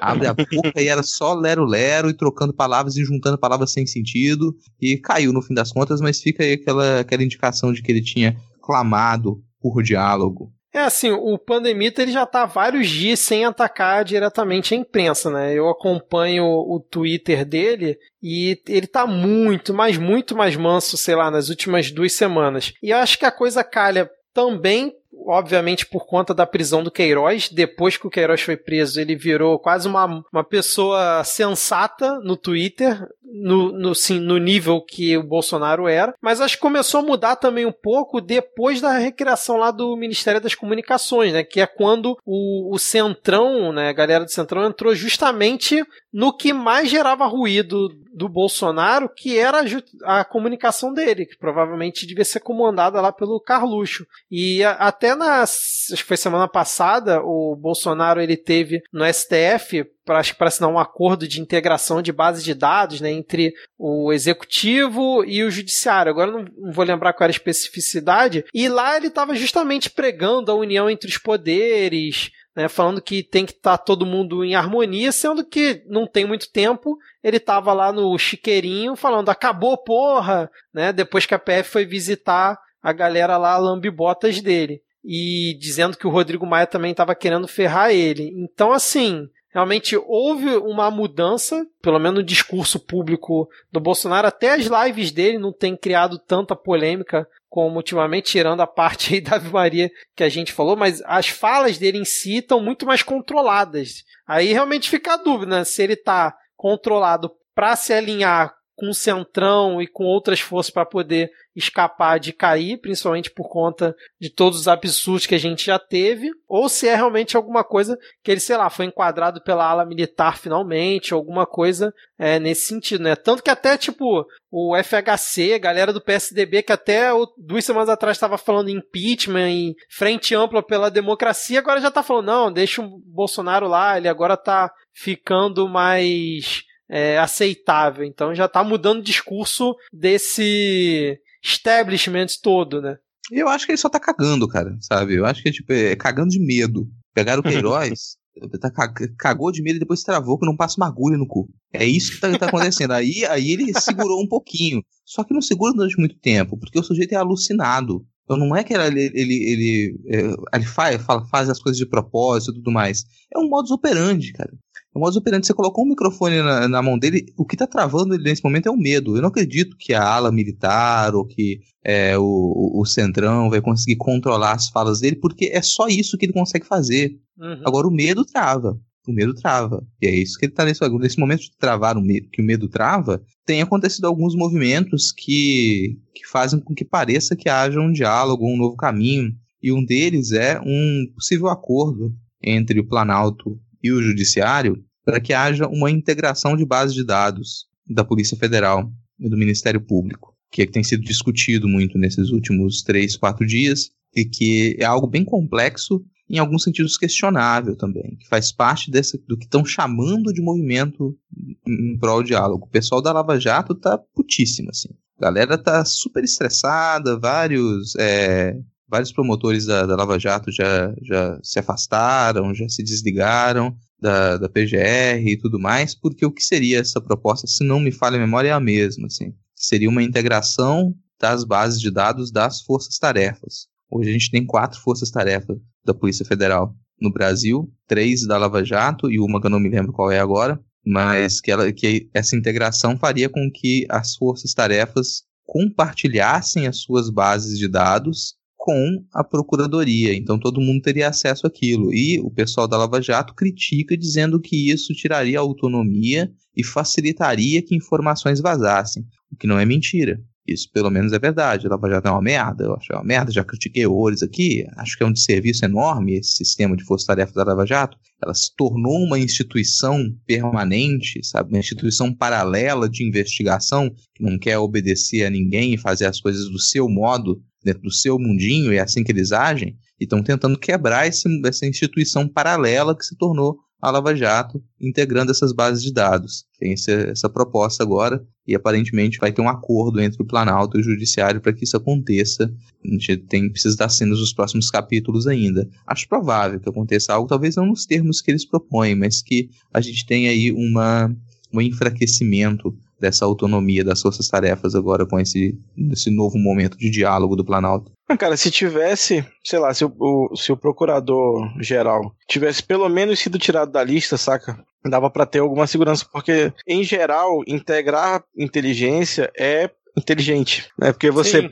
Abre a boca e era só lero-lero e trocando palavras e juntando palavras sem sentido. E caiu no fim das contas, mas fica aí aquela, aquela indicação de que ele tinha clamado por diálogo. É assim, o Pandemita ele já tá vários dias sem atacar diretamente a imprensa, né? Eu acompanho o Twitter dele e ele tá muito, mas muito mais manso, sei lá, nas últimas duas semanas. E eu acho que a coisa calha também obviamente por conta da prisão do Queiroz. Depois que o Queiroz foi preso, ele virou quase uma, uma pessoa sensata no Twitter, no, no, sim, no nível que o Bolsonaro era. Mas acho que começou a mudar também um pouco depois da recriação lá do Ministério das Comunicações, né? Que é quando o, o Centrão, né? A galera do Centrão entrou justamente no que mais gerava ruído do Bolsonaro, que era a, a comunicação dele, que provavelmente devia ser comandada lá pelo Carluxo. E a, até na, acho que foi semana passada, o Bolsonaro ele teve no STF para assinar um acordo de integração de base de dados né, entre o executivo e o judiciário. Agora não, não vou lembrar qual era a especificidade. E lá ele estava justamente pregando a união entre os poderes, né, falando que tem que estar tá todo mundo em harmonia, sendo que não tem muito tempo ele estava lá no chiqueirinho falando acabou porra, né, depois que a PF foi visitar a galera lá lambibotas dele e dizendo que o Rodrigo Maia também estava querendo ferrar ele. Então assim, realmente houve uma mudança, pelo menos no discurso público do Bolsonaro, até as lives dele não tem criado tanta polêmica como ultimamente, tirando a parte *laughs* aí da Ave Maria que a gente falou, mas as falas dele em si estão muito mais controladas. Aí realmente fica a dúvida né, se ele está controlado para se alinhar com o Centrão e com outras forças para poder escapar de cair, principalmente por conta de todos os absurdos que a gente já teve, ou se é realmente alguma coisa que ele, sei lá, foi enquadrado pela ala militar finalmente, alguma coisa é, nesse sentido, né? Tanto que até, tipo, o FHC, galera do PSDB, que até duas semanas atrás estava falando impeachment e frente ampla pela democracia, agora já tá falando, não, deixa o Bolsonaro lá, ele agora tá ficando mais é, aceitável. Então já está mudando o discurso desse establishment todo, né? Eu acho que ele só tá cagando, cara, sabe? Eu acho que tipo, é cagando de medo. Pegaram o Queiroz, *laughs* tá, cagou de medo e depois travou que não passa uma agulha no cu. É isso que tá, tá acontecendo. aí, aí ele segurou um pouquinho. Só que não segura durante muito tempo, porque o sujeito é alucinado. Então não é que ele, ele, ele, é, ele faz, faz as coisas de propósito e tudo mais. É um modus operandi, cara. O modus operandi, você colocou um microfone na, na, mão dele, o que está travando ele nesse momento é o medo. Eu não acredito que a ala militar ou que é, o, o Centrão vai conseguir controlar as falas dele, porque é só isso que ele consegue fazer. Uhum. Agora o medo trava. O medo trava. E é isso que ele está nesse, nesse momento de travar o medo, que o medo trava, tem acontecido alguns movimentos que, que fazem com que pareça que haja um diálogo, um novo caminho. E um deles é um possível acordo entre o Planalto e o Judiciário para que haja uma integração de bases de dados da Polícia Federal e do Ministério Público, que, é que tem sido discutido muito nesses últimos três, quatro dias, e que é algo bem complexo, em alguns sentidos questionável também, que faz parte desse, do que estão chamando de movimento em prol do diálogo. O pessoal da Lava Jato tá putíssimo, assim. A galera tá super estressada, vários é, vários promotores da, da, Lava Jato já, já se afastaram, já se desligaram da, da PGR e tudo mais, porque o que seria essa proposta, se não me falha a memória, é a mesma, assim. Seria uma integração das bases de dados das forças-tarefas. Hoje a gente tem quatro forças-tarefas da Polícia Federal no Brasil, três da Lava Jato e uma que eu não me lembro qual é agora, mas que, ela, que essa integração faria com que as forças-tarefas compartilhassem as suas bases de dados com a procuradoria, então todo mundo teria acesso àquilo. E o pessoal da Lava Jato critica dizendo que isso tiraria a autonomia e facilitaria que informações vazassem, o que não é mentira. Isso pelo menos é verdade. A Lava Jato é uma merda, eu acho é uma merda, já critiquei horrores aqui, acho que é um desserviço enorme esse sistema de força-tarefa da Lava Jato. Ela se tornou uma instituição permanente, sabe, uma instituição paralela de investigação que não quer obedecer a ninguém e fazer as coisas do seu modo, dentro do seu mundinho, e é assim que eles agem, e estão tentando quebrar esse, essa instituição paralela que se tornou a Lava Jato, integrando essas bases de dados. Tem essa, essa proposta agora e aparentemente vai ter um acordo entre o Planalto e o Judiciário para que isso aconteça. A gente tem, precisa dar cenas nos próximos capítulos ainda. Acho provável que aconteça algo, talvez não nos termos que eles propõem, mas que a gente tenha aí uma, um enfraquecimento dessa autonomia das forças-tarefas agora com esse, esse novo momento de diálogo do Planalto. Ah, cara, se tivesse, sei lá, se o, o, se o procurador geral tivesse pelo menos sido tirado da lista, saca? Dava para ter alguma segurança, porque, em geral, integrar inteligência é inteligente, né? Porque você Sim.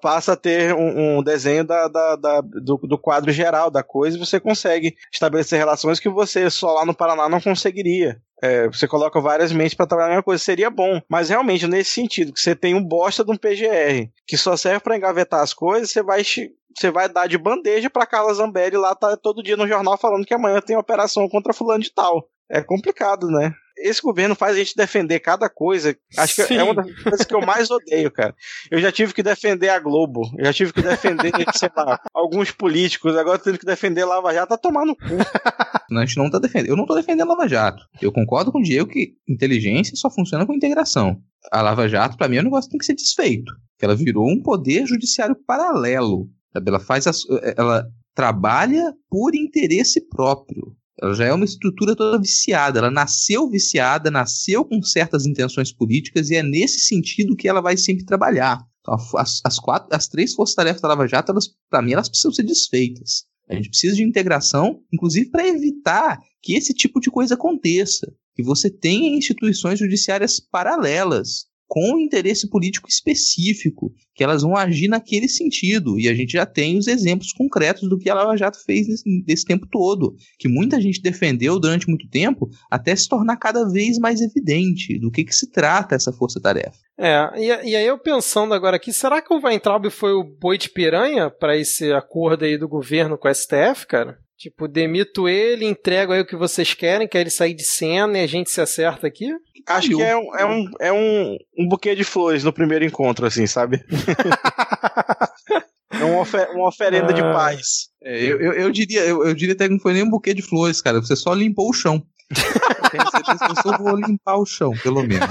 passa a ter um, um desenho da, da, da do, do, quadro geral da coisa e você consegue estabelecer relações que você só lá no Paraná não conseguiria. É, você coloca várias mentes para trabalhar a mesma coisa, seria bom. Mas realmente, nesse sentido, que você tem um bosta de um PGR que só serve para engavetar as coisas, você vai você vai dar de bandeja para Carla Zambelli lá tá todo dia no jornal falando que amanhã tem operação contra fulano de tal. É complicado, né? Esse governo faz a gente defender cada coisa. Acho que Sim. é uma das coisas que eu mais odeio, cara. Eu já tive que defender a Globo, eu já tive que defender, *laughs* sei lá, alguns políticos, agora tendo que defender Lava Jato, tá tomar no cu. *laughs* a gente não tá defendendo. Eu não tô defendendo Lava Jato. Eu concordo com o Diego que inteligência só funciona com integração. A Lava Jato, para mim, é um negócio que tem que ser desfeito. Ela virou um poder judiciário paralelo. Ela faz a, ela trabalha por interesse próprio. Ela já é uma estrutura toda viciada. Ela nasceu viciada, nasceu com certas intenções políticas e é nesse sentido que ela vai sempre trabalhar. Então, as, as, quatro, as três forças-tarefas da Lava Jato, para mim, elas precisam ser desfeitas. A gente precisa de integração, inclusive para evitar que esse tipo de coisa aconteça. Que você tenha instituições judiciárias paralelas com interesse político específico, que elas vão agir naquele sentido. E a gente já tem os exemplos concretos do que a Lava Jato fez nesse, nesse tempo todo, que muita gente defendeu durante muito tempo, até se tornar cada vez mais evidente do que, que se trata essa força-tarefa. É, e, e, aí eu pensando agora aqui, será que o Weintraub foi o boi de piranha para esse acordo aí do governo com a STF, cara? Tipo, demito ele, entrego aí o que vocês querem, quer ele sair de cena e a gente se acerta aqui? Acho que é um, é, um, é um, um buquê de flores no primeiro encontro, assim, sabe? *laughs* é uma, ofer uma oferenda ah, de paz. É, eu, eu, eu, diria, eu, eu diria até que não foi nem um buquê de flores, cara. Você só limpou o chão. *laughs* eu só vou limpar o chão, pelo menos.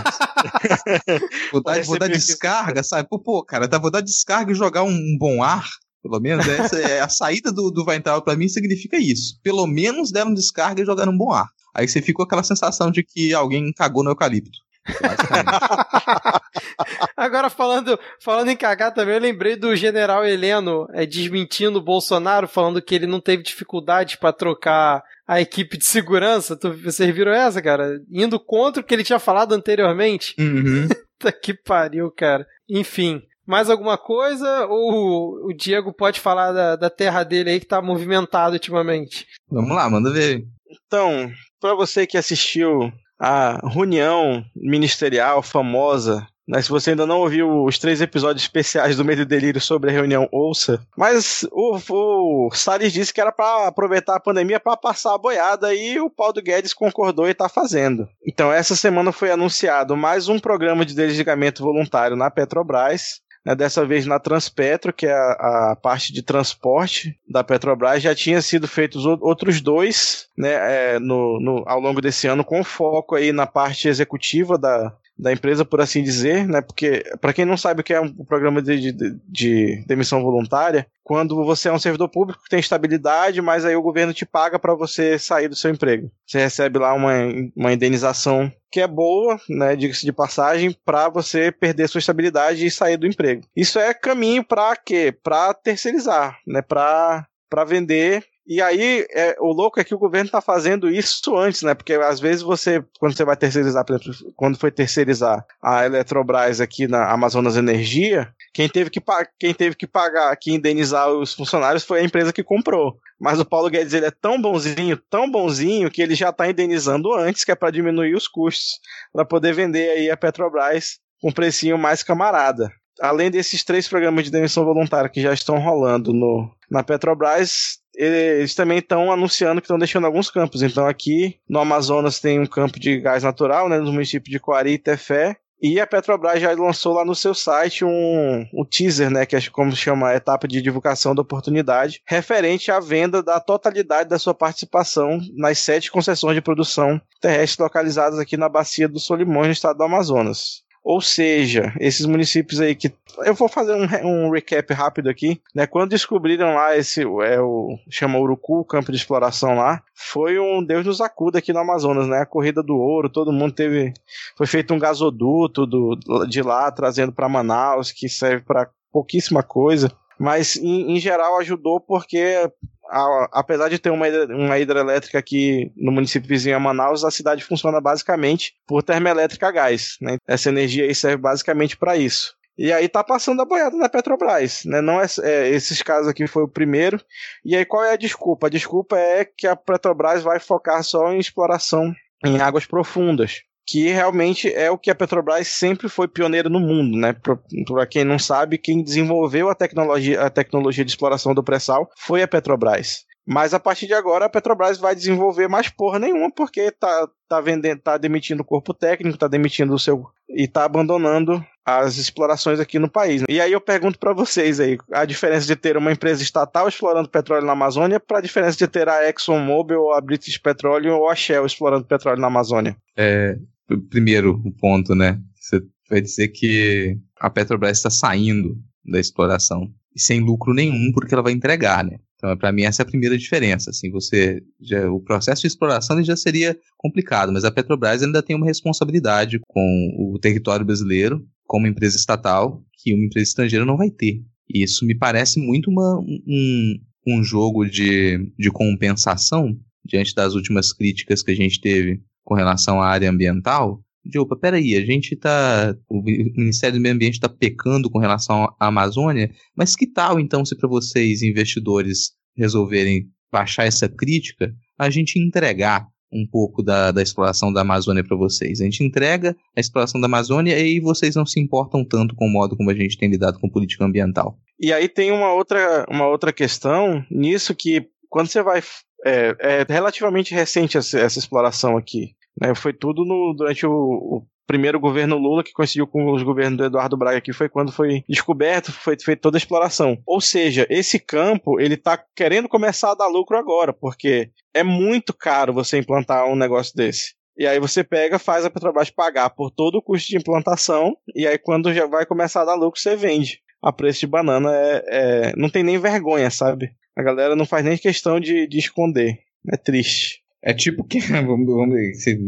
*laughs* vou dar, vou dar descarga, sabe? Pô, pô, cara, tá, vou dar descarga e jogar um, um bom ar. Pelo menos essa é a saída do, do Weintraub para mim significa isso. Pelo menos deram descarga e jogaram um bom ar. Aí você ficou aquela sensação de que alguém cagou no eucalipto. *laughs* Agora falando, falando em cagar também, eu lembrei do general Heleno é, desmentindo o Bolsonaro, falando que ele não teve dificuldade para trocar a equipe de segurança. Tu, vocês viram essa, cara? Indo contra o que ele tinha falado anteriormente. Uhum. *laughs* que pariu, cara. Enfim, mais alguma coisa? Ou o Diego pode falar da, da terra dele aí que tá movimentado ultimamente? Vamos lá, manda ver. Então, para você que assistiu a reunião ministerial famosa né, se você ainda não ouviu os três episódios especiais do Medo e Delírio sobre a reunião, ouça. Mas o, o Salles disse que era para aproveitar a pandemia para passar a boiada e o Paulo Guedes concordou e está fazendo. Então, essa semana foi anunciado mais um programa de desligamento voluntário na Petrobras né, dessa vez na Transpetro, que é a, a, parte de transporte da Petrobras, já tinha sido feitos outros dois né, é, no, no, ao longo desse ano, com foco aí na parte executiva da, da empresa, por assim dizer, né? Porque, para quem não sabe o que é um programa de, de, de, demissão voluntária, quando você é um servidor público que tem estabilidade, mas aí o governo te paga para você sair do seu emprego. Você recebe lá uma, uma indenização que é boa, né, diga-se de passagem, para você perder sua estabilidade e sair do emprego. Isso é caminho para quê? Para terceirizar, né, para para vender e aí, é, o louco é que o governo está fazendo isso antes, né? Porque às vezes você, quando você vai terceirizar, quando foi terceirizar a Eletrobras aqui na Amazonas Energia, quem teve que, quem teve que pagar, que indenizar os funcionários foi a empresa que comprou. Mas o Paulo Guedes ele é tão bonzinho, tão bonzinho, que ele já está indenizando antes, que é para diminuir os custos, para poder vender aí a Petrobras com um precinho mais camarada além desses três programas de demissão voluntária que já estão rolando no, na Petrobras, eles também estão anunciando que estão deixando alguns campos. Então aqui no Amazonas tem um campo de gás natural, né, no município de Coari e Tefé, E a Petrobras já lançou lá no seu site um, um teaser, né, que é como chama a etapa de divulgação da oportunidade, referente à venda da totalidade da sua participação nas sete concessões de produção terrestre localizadas aqui na bacia do Solimões, no estado do Amazonas. Ou seja, esses municípios aí que. Eu vou fazer um, um recap rápido aqui. Né? Quando descobriram lá esse. É o, chama Urucu, o campo de exploração lá. Foi um Deus nos acuda aqui no Amazonas, né? A corrida do ouro, todo mundo teve. Foi feito um gasoduto do, de lá, trazendo para Manaus, que serve para pouquíssima coisa. Mas, em, em geral, ajudou porque a, apesar de ter uma, uma hidrelétrica aqui no município vizinho a Manaus, a cidade funciona basicamente por termoelétrica a gás. Né? Essa energia aí serve basicamente para isso. E aí tá passando a boiada na Petrobras, né? Não é, é, esses casos aqui foi o primeiro. E aí qual é a desculpa? A desculpa é que a Petrobras vai focar só em exploração em águas profundas que realmente é o que a Petrobras sempre foi pioneira no mundo, né? Para quem não sabe, quem desenvolveu a tecnologia, a tecnologia de exploração do pré-sal foi a Petrobras. Mas a partir de agora a Petrobras vai desenvolver mais porra nenhuma, porque tá, tá vendendo, tá demitindo o corpo técnico, tá demitindo o seu. e tá abandonando as explorações aqui no país. E aí eu pergunto para vocês aí, a diferença de ter uma empresa estatal explorando petróleo na Amazônia para a diferença de ter a ExxonMobil ou a British Petroleum ou a Shell explorando petróleo na Amazônia. É, primeiro ponto, né? Você vai dizer que a Petrobras está saindo da exploração e sem lucro nenhum porque ela vai entregar, né? Então, para mim essa é a primeira diferença. Assim, você já, o processo de exploração já seria complicado, mas a Petrobras ainda tem uma responsabilidade com o território brasileiro como empresa estatal que uma empresa estrangeira não vai ter. E isso me parece muito uma, um, um jogo de, de compensação diante das últimas críticas que a gente teve com relação à área ambiental, de opa, peraí, a gente está. O Ministério do Meio Ambiente está pecando com relação à Amazônia, mas que tal então se para vocês, investidores, resolverem baixar essa crítica, a gente entregar um pouco da, da exploração da Amazônia para vocês. A gente entrega a exploração da Amazônia e vocês não se importam tanto com o modo como a gente tem lidado com política ambiental. E aí tem uma outra, uma outra questão nisso que quando você vai. É, é relativamente recente essa, essa exploração aqui. Né? Foi tudo no, durante o, o primeiro governo Lula que coincidiu com os governos do Eduardo Braga que foi quando foi descoberto, foi feita toda a exploração. Ou seja, esse campo ele está querendo começar a dar lucro agora, porque é muito caro você implantar um negócio desse. E aí você pega, faz a Petrobras pagar por todo o custo de implantação, e aí quando já vai começar a dar lucro, você vende. A preço de banana é, é não tem nem vergonha, sabe? A galera não faz nem questão de, de esconder. É triste. É tipo que, *laughs* vamos, vamos você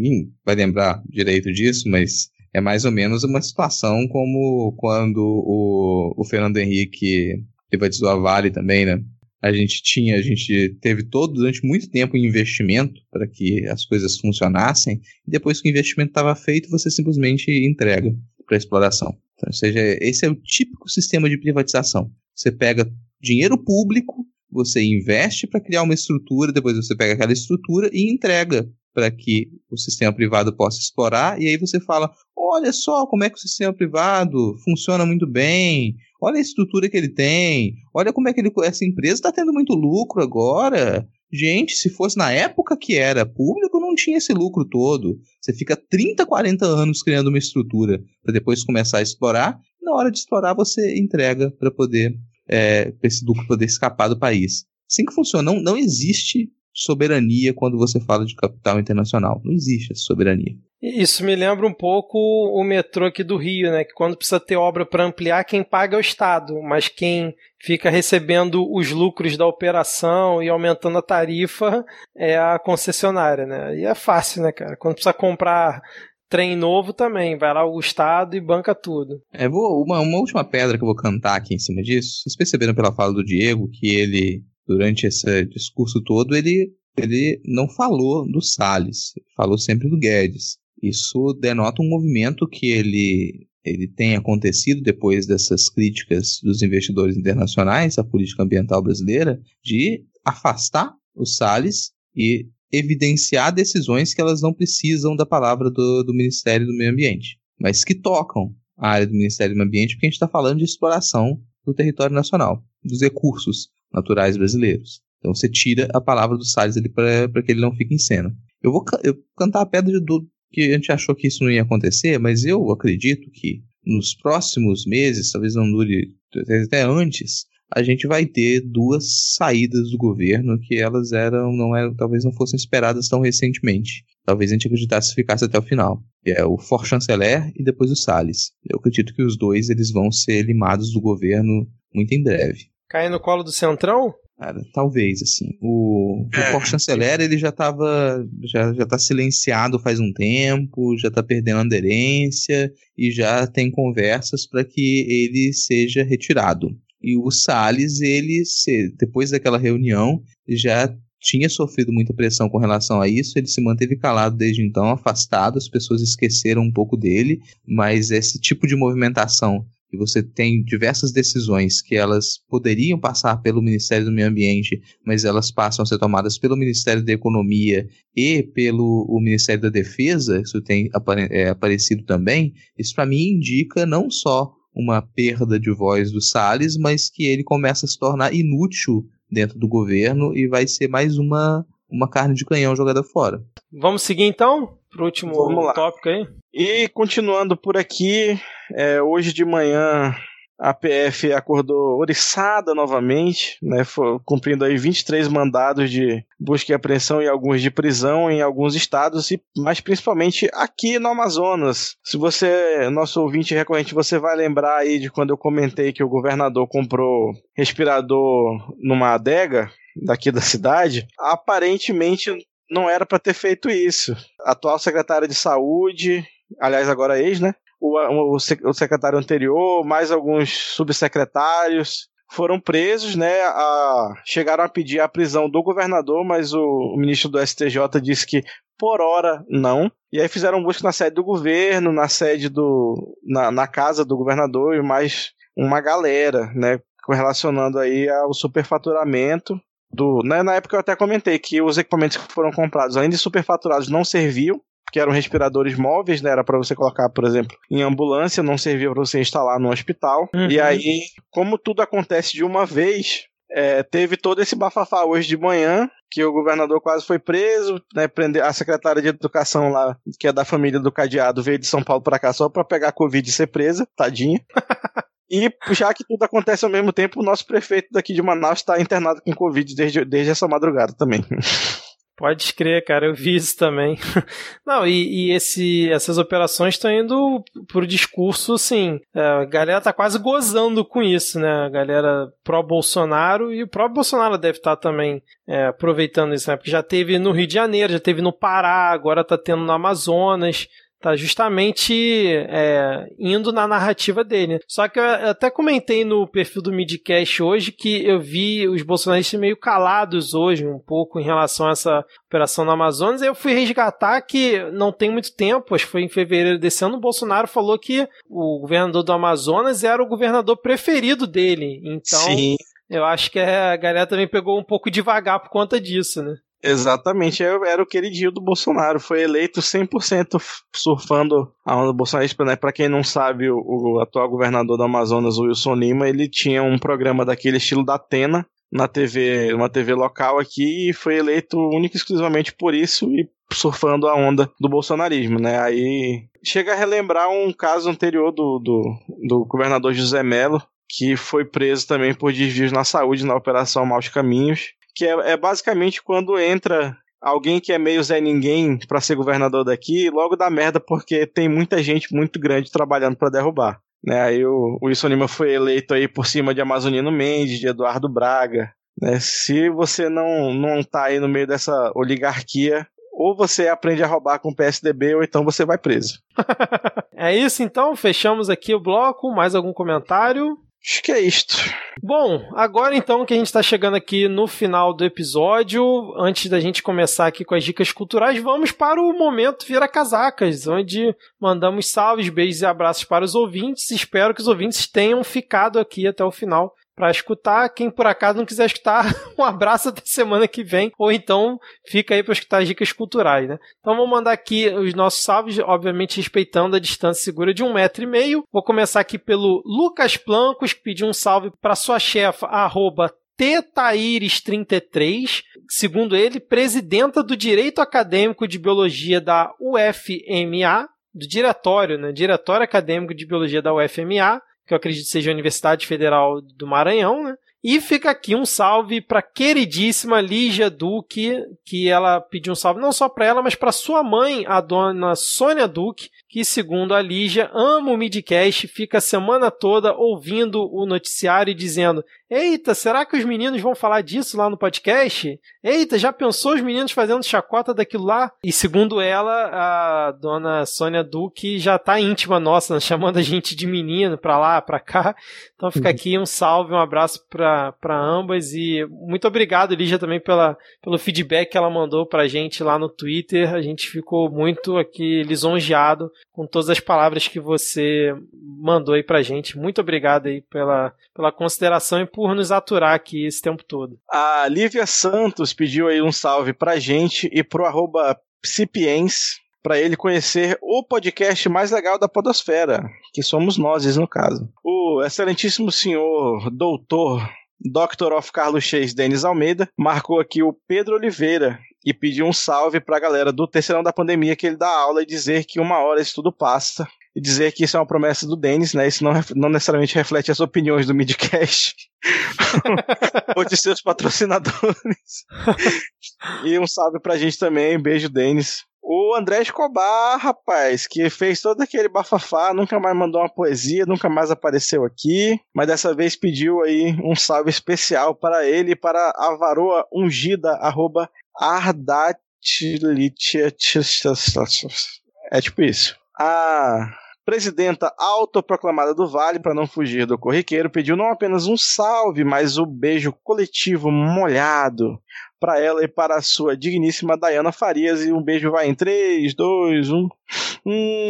vai lembrar direito disso, mas é mais ou menos uma situação como quando o, o Fernando Henrique privatizou a Vale também, né? A gente tinha, a gente teve todo durante muito tempo investimento para que as coisas funcionassem, e depois que o investimento estava feito, você simplesmente entrega para exploração. Então, ou seja, esse é o típico sistema de privatização. Você pega dinheiro público você investe para criar uma estrutura, depois você pega aquela estrutura e entrega para que o sistema privado possa explorar, e aí você fala: olha só como é que o sistema privado funciona muito bem, olha a estrutura que ele tem, olha como é que ele, essa empresa está tendo muito lucro agora. Gente, se fosse na época que era público, não tinha esse lucro todo. Você fica 30, 40 anos criando uma estrutura para depois começar a explorar. Na hora de explorar, você entrega para poder é, para esse lucro poder escapar do país. Assim que funciona, não, não existe soberania quando você fala de capital internacional. Não existe essa soberania. Isso me lembra um pouco o metrô aqui do Rio, né? Que quando precisa ter obra para ampliar, quem paga é o Estado, mas quem fica recebendo os lucros da operação e aumentando a tarifa é a concessionária, né? E é fácil, né, cara? Quando precisa comprar trem novo também. Vai lá o Estado e banca tudo. É, vou, uma, uma última pedra que eu vou cantar aqui em cima disso. Vocês perceberam pela fala do Diego que ele, durante esse discurso todo, ele, ele não falou do Salles, falou sempre do Guedes. Isso denota um movimento que ele, ele tem acontecido depois dessas críticas dos investidores internacionais à política ambiental brasileira de afastar o Salles e evidenciar decisões que elas não precisam da palavra do, do Ministério do Meio Ambiente, mas que tocam a área do Ministério do Meio Ambiente, porque a gente está falando de exploração do território nacional, dos recursos naturais brasileiros. Então você tira a palavra do Salles ali para que ele não fique em cena. Eu vou, eu cantar a pedra do, que a gente achou que isso não ia acontecer, mas eu acredito que nos próximos meses, talvez não dure até antes, a gente vai ter duas saídas do governo que elas eram, não eram, talvez não fossem esperadas tão recentemente. Talvez a gente acreditasse que ficasse até o final. Que é o For Chanceler e depois o Salles. Eu acredito que os dois eles vão ser limados do governo muito em breve. Cair no colo do Centrão? Cara, talvez, assim. O, é. o For Chanceler, ele já estava já, já tá silenciado faz um tempo, já está perdendo aderência e já tem conversas para que ele seja retirado. E o Salles, ele, depois daquela reunião, já tinha sofrido muita pressão com relação a isso, ele se manteve calado desde então, afastado, as pessoas esqueceram um pouco dele, mas esse tipo de movimentação que você tem diversas decisões que elas poderiam passar pelo Ministério do Meio Ambiente, mas elas passam a ser tomadas pelo Ministério da Economia e pelo o Ministério da Defesa, isso tem apare, é, aparecido também, isso para mim indica não só uma perda de voz do Salles, mas que ele começa a se tornar inútil dentro do governo e vai ser mais uma, uma carne de canhão jogada fora. Vamos seguir então para o último tópico aí? E continuando por aqui, é, hoje de manhã a PF acordou oriçada novamente, né, cumprindo aí 23 mandados de busca e apreensão e alguns de prisão em alguns estados, e mas principalmente aqui no Amazonas. Se você, nosso ouvinte recorrente, você vai lembrar aí de quando eu comentei que o governador comprou respirador numa adega daqui da cidade, aparentemente não era para ter feito isso. A atual secretária de saúde, aliás agora ex, né, o, o, o secretário anterior, mais alguns subsecretários, foram presos, né? A, chegaram a pedir a prisão do governador, mas o, o, ministro do STJ disse que por hora não. E aí fizeram busca na sede do governo, na sede do. na, na casa do governador e mais uma galera, né? Relacionando aí ao superfaturamento. Do, né, na época eu até comentei que os equipamentos que foram comprados, de superfaturados, não serviam que eram respiradores móveis, né? Era para você colocar, por exemplo, em ambulância, não servia para você instalar no hospital. Uhum. E aí, como tudo acontece de uma vez, é, teve todo esse bafafá hoje de manhã, que o governador quase foi preso, né, prender a secretária de educação lá, que é da família do cadeado, veio de São Paulo para cá só para pegar Covid e ser presa, tadinha. *laughs* E já que tudo acontece ao mesmo tempo, o nosso prefeito daqui de Manaus está internado com Covid desde, desde essa madrugada também. *laughs* Pode escrever, cara, eu vi isso também. *laughs* Não, e, e esse, essas operações estão indo pro discurso, assim, a galera tá quase gozando com isso, né? A galera pró-Bolsonaro e o próprio Bolsonaro deve estar tá também é, aproveitando isso, né? Porque já teve no Rio de Janeiro, já teve no Pará, agora tá tendo no Amazonas tá justamente é, indo na narrativa dele. Só que eu até comentei no perfil do Midcast hoje que eu vi os bolsonaristas meio calados hoje, um pouco em relação a essa operação no Amazonas. Eu fui resgatar que não tem muito tempo, acho que foi em fevereiro desse ano, o Bolsonaro falou que o governador do Amazonas era o governador preferido dele. Então. Sim. Eu acho que a galera também pegou um pouco devagar por conta disso, né? Exatamente, era o queridinho do Bolsonaro, foi eleito 100% surfando a onda bolsonarista, né? Pra quem não sabe, o, atual governador do Amazonas, Wilson Lima, ele tinha um programa daquele estilo da Atena na TV, uma TV local aqui e foi eleito único e exclusivamente por isso e surfando a onda do bolsonarismo, né? Aí chega a relembrar um caso anterior do, do, do governador José Melo, que foi preso também por desvios na saúde na Operação Maus Caminhos que é, é basicamente quando entra alguém que é meio Zé Ninguém para ser governador daqui, logo dá merda porque tem muita gente muito grande trabalhando para derrubar. Né, aí o, Wilson Lima foi eleito aí por cima de Amazonino Mendes, de Eduardo Braga. Né, se você não, não tá aí no meio dessa oligarquia, ou você aprende a roubar com o PSDB, ou então você vai preso. *laughs* é isso então, fechamos aqui o bloco. Mais algum comentário? Acho que é isto. Bom, agora então que a gente está chegando aqui no final do episódio, antes da gente começar aqui com as dicas culturais, vamos para o momento Vira Casacas, onde mandamos salves, beijos e abraços para os ouvintes. Espero que os ouvintes tenham ficado aqui até o final para escutar. Quem por acaso não quiser escutar, *laughs* um abraço até semana que vem, ou então fica aí para escutar as dicas culturais, né? Então vou mandar aqui os nossos salves, obviamente respeitando a distância segura de um metro e meio. Vou começar aqui pelo Lucas Plancos, que pediu um salve para sua chefa, arroba Tetaíris33, segundo ele, presidenta do Direito Acadêmico de Biologia da UFMA, do diretório, né? Diretório Acadêmico de Biologia da UFMA, que eu acredito seja a Universidade Federal do Maranhão, né? E fica aqui um salve para queridíssima Lígia Duque, que ela pediu um salve não só para ela, mas para sua mãe, a dona Sônia Duque, que segundo a Lígia ama o Midcast, fica a semana toda ouvindo o noticiário e dizendo: Eita, será que os meninos vão falar disso lá no podcast? Eita, já pensou os meninos fazendo chacota daquilo lá? E segundo ela, a dona Sônia Duque já tá íntima nossa, *laughs* chamando a gente de menino pra lá, pra cá. Então fica uhum. aqui um salve, um abraço pra, pra ambas e muito obrigado, Lígia, também pela, pelo feedback que ela mandou pra gente lá no Twitter. A gente ficou muito aqui lisonjeado com todas as palavras que você mandou aí pra gente. Muito obrigado aí pela, pela consideração e por por nos aturar aqui esse tempo todo. A Lívia Santos pediu aí um salve pra gente e pro arroba Psipiens para ele conhecer o podcast mais legal da podosfera, que somos nós, no caso. O excelentíssimo senhor doutor Dr. of Carlos Chase Denis Almeida marcou aqui o Pedro Oliveira e pediu um salve para a galera do Terceirão da Pandemia que ele dá aula e dizer que uma hora isso tudo passa e dizer que isso é uma promessa do Denis, né? Isso não, não necessariamente reflete as opiniões do Midcast *laughs* ou de seus patrocinadores. *laughs* e um salve pra gente também, beijo, Denis. O André Escobar, rapaz, que fez todo aquele bafafá, nunca mais mandou uma poesia, nunca mais apareceu aqui, mas dessa vez pediu aí um salve especial para ele para a varoa ungida, arroba *laughs* É tipo isso. A presidenta autoproclamada do Vale, para não fugir do corriqueiro, pediu não apenas um salve, mas o um beijo coletivo molhado para ela e para a sua digníssima Dayana Farias. E um beijo vai em 3, 2, 1. Hum.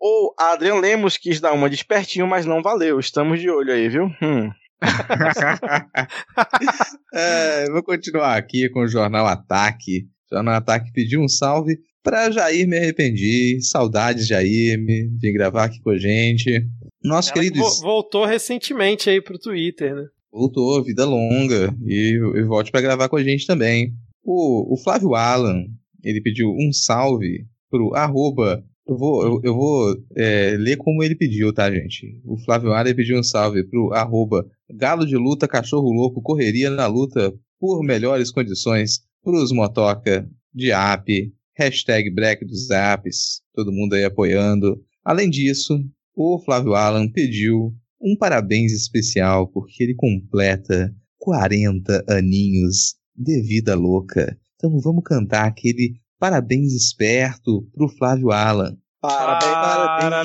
Ou Adrian Lemos quis dar uma despertinho, mas não valeu. Estamos de olho aí, viu? Hum. *laughs* é, vou continuar aqui com o jornal Ataque. O jornal Ataque pediu um salve para Jair Me Arrependi. Saudades, Jair, de gravar aqui com a gente. Nosso Ela querido. Voltou recentemente aí pro Twitter, né? Voltou, vida longa. E, e volte para gravar com a gente também. O, o Flávio Alan, ele pediu um salve pro arroba eu vou, eu, eu vou é, ler como ele pediu, tá, gente? O Flávio Alan pediu um salve pro arroba galo de luta, cachorro louco, correria na luta por melhores condições pros motoca de app, hashtag break dos apps, todo mundo aí apoiando. Além disso, o Flávio Alan pediu um parabéns especial porque ele completa 40 aninhos de vida louca. Então vamos cantar aquele parabéns esperto pro Flávio Alan. Parabéns,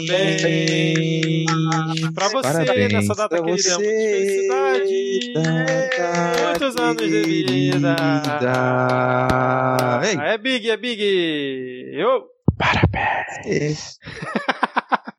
parabéns, pra você parabéns nessa data querida. Você, felicidade. Muitos anos de vida. É Big, é Big. Eu. Parabéns.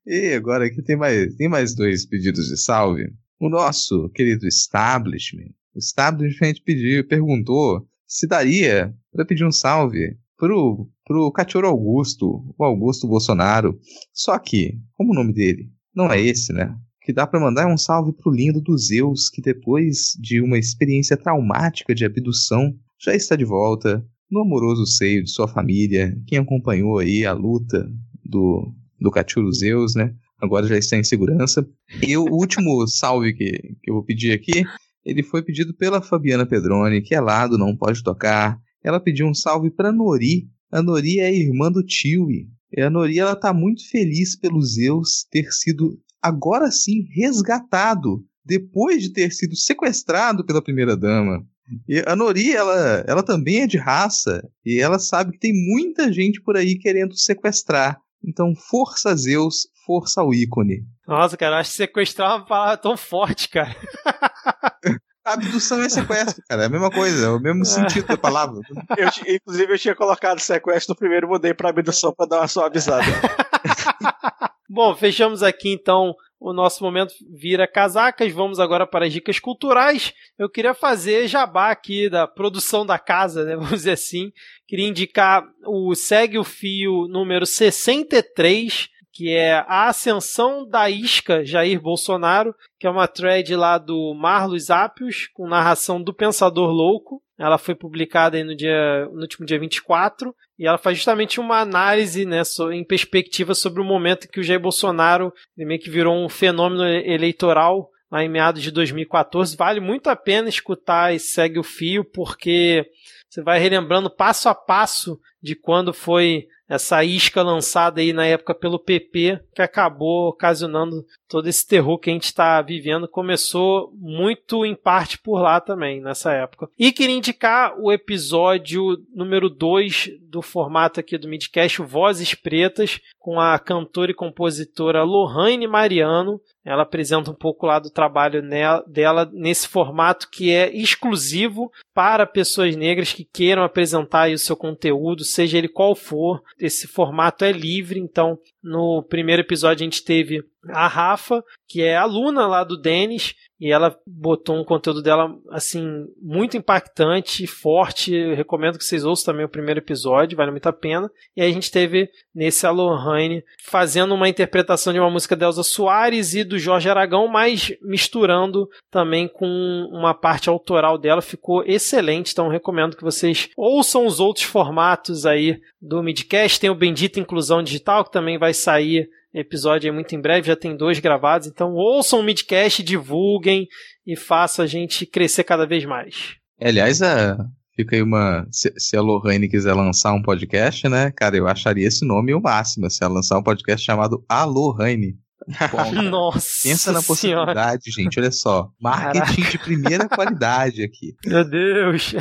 e agora aqui tem mais, tem mais dois pedidos de salve. O nosso querido establishment. O establishment pediu, perguntou se daria para pedir um salve pro, pro Cachorro Augusto, o Augusto Bolsonaro. Só que, como o nome dele não é esse, né? Que dá para mandar um salve pro lindo dos Zeus, que depois de uma experiência traumática de abdução, já está de volta no amoroso seio de sua família. Quem acompanhou aí a luta do, do Cachorro Zeus, né? Agora já está em segurança. E o último *laughs* salve que, que eu vou pedir aqui, ele foi pedido pela Fabiana Pedroni, que é lá do Não Pode Tocar, ela pediu um salve para Nori. A Nori é a irmã do Tiwi. E a Nori ela tá muito feliz pelo Zeus ter sido agora sim resgatado depois de ter sido sequestrado pela primeira dama. E a Nori, ela, ela também é de raça e ela sabe que tem muita gente por aí querendo sequestrar. Então, força Zeus, força o ícone. Nossa, cara, acho que sequestrar é uma palavra tão forte, cara. *laughs* Abdução é sequestro, cara. É a mesma coisa, é o mesmo sentido da palavra. Eu, inclusive, eu tinha colocado sequestro no primeiro, mudei pra abdução pra dar uma suavizada. *laughs* Bom, fechamos aqui então o nosso momento vira casacas. Vamos agora para as dicas culturais. Eu queria fazer jabá aqui da produção da casa, né? *laughs* Vamos dizer assim. Queria indicar o Segue o Fio número 63 que é a ascensão da isca Jair Bolsonaro, que é uma thread lá do Marlos Apios, com narração do Pensador Louco. Ela foi publicada no, dia, no último dia 24 e ela faz justamente uma análise né, em perspectiva sobre o momento que o Jair Bolsonaro meio que virou um fenômeno eleitoral lá em meados de 2014. Vale muito a pena escutar e segue o fio, porque você vai relembrando passo a passo de quando foi essa isca lançada aí na época pelo PP, que acabou ocasionando todo esse terror que a gente está vivendo. Começou muito em parte por lá também, nessa época. E queria indicar o episódio número 2 do formato aqui do Midcast, Vozes Pretas, com a cantora e compositora Lohane Mariano. Ela apresenta um pouco lá do trabalho dela nesse formato que é exclusivo para pessoas negras que queiram apresentar o seu conteúdo, seja ele qual for. Esse formato é livre, então no primeiro episódio a gente teve a Rafa, que é aluna lá do Denis, e ela botou um conteúdo dela assim muito impactante, forte. Eu recomendo que vocês ouçam também o primeiro episódio, vale muito a pena. E aí a gente teve nesse Alohane fazendo uma interpretação de uma música da Elza Soares e do Jorge Aragão, mas misturando também com uma parte autoral dela, ficou excelente. Então recomendo que vocês ouçam os outros formatos aí do Midcast. Tem o Bendita Inclusão Digital que também vai sair episódio é muito em breve, já tem dois gravados, então ouçam o Midcast, divulguem e faça a gente crescer cada vez mais. Aliás, a, fica aí uma. Se, se, a Lohane quiser lançar um podcast, né, cara, eu acharia esse nome o máximo. Se ela lançar um podcast chamado A Lohane. *laughs* Nossa. Pensa na possibilidade, senhora. gente. Olha só. Marketing Caraca. de primeira qualidade aqui. Meu Deus. *laughs*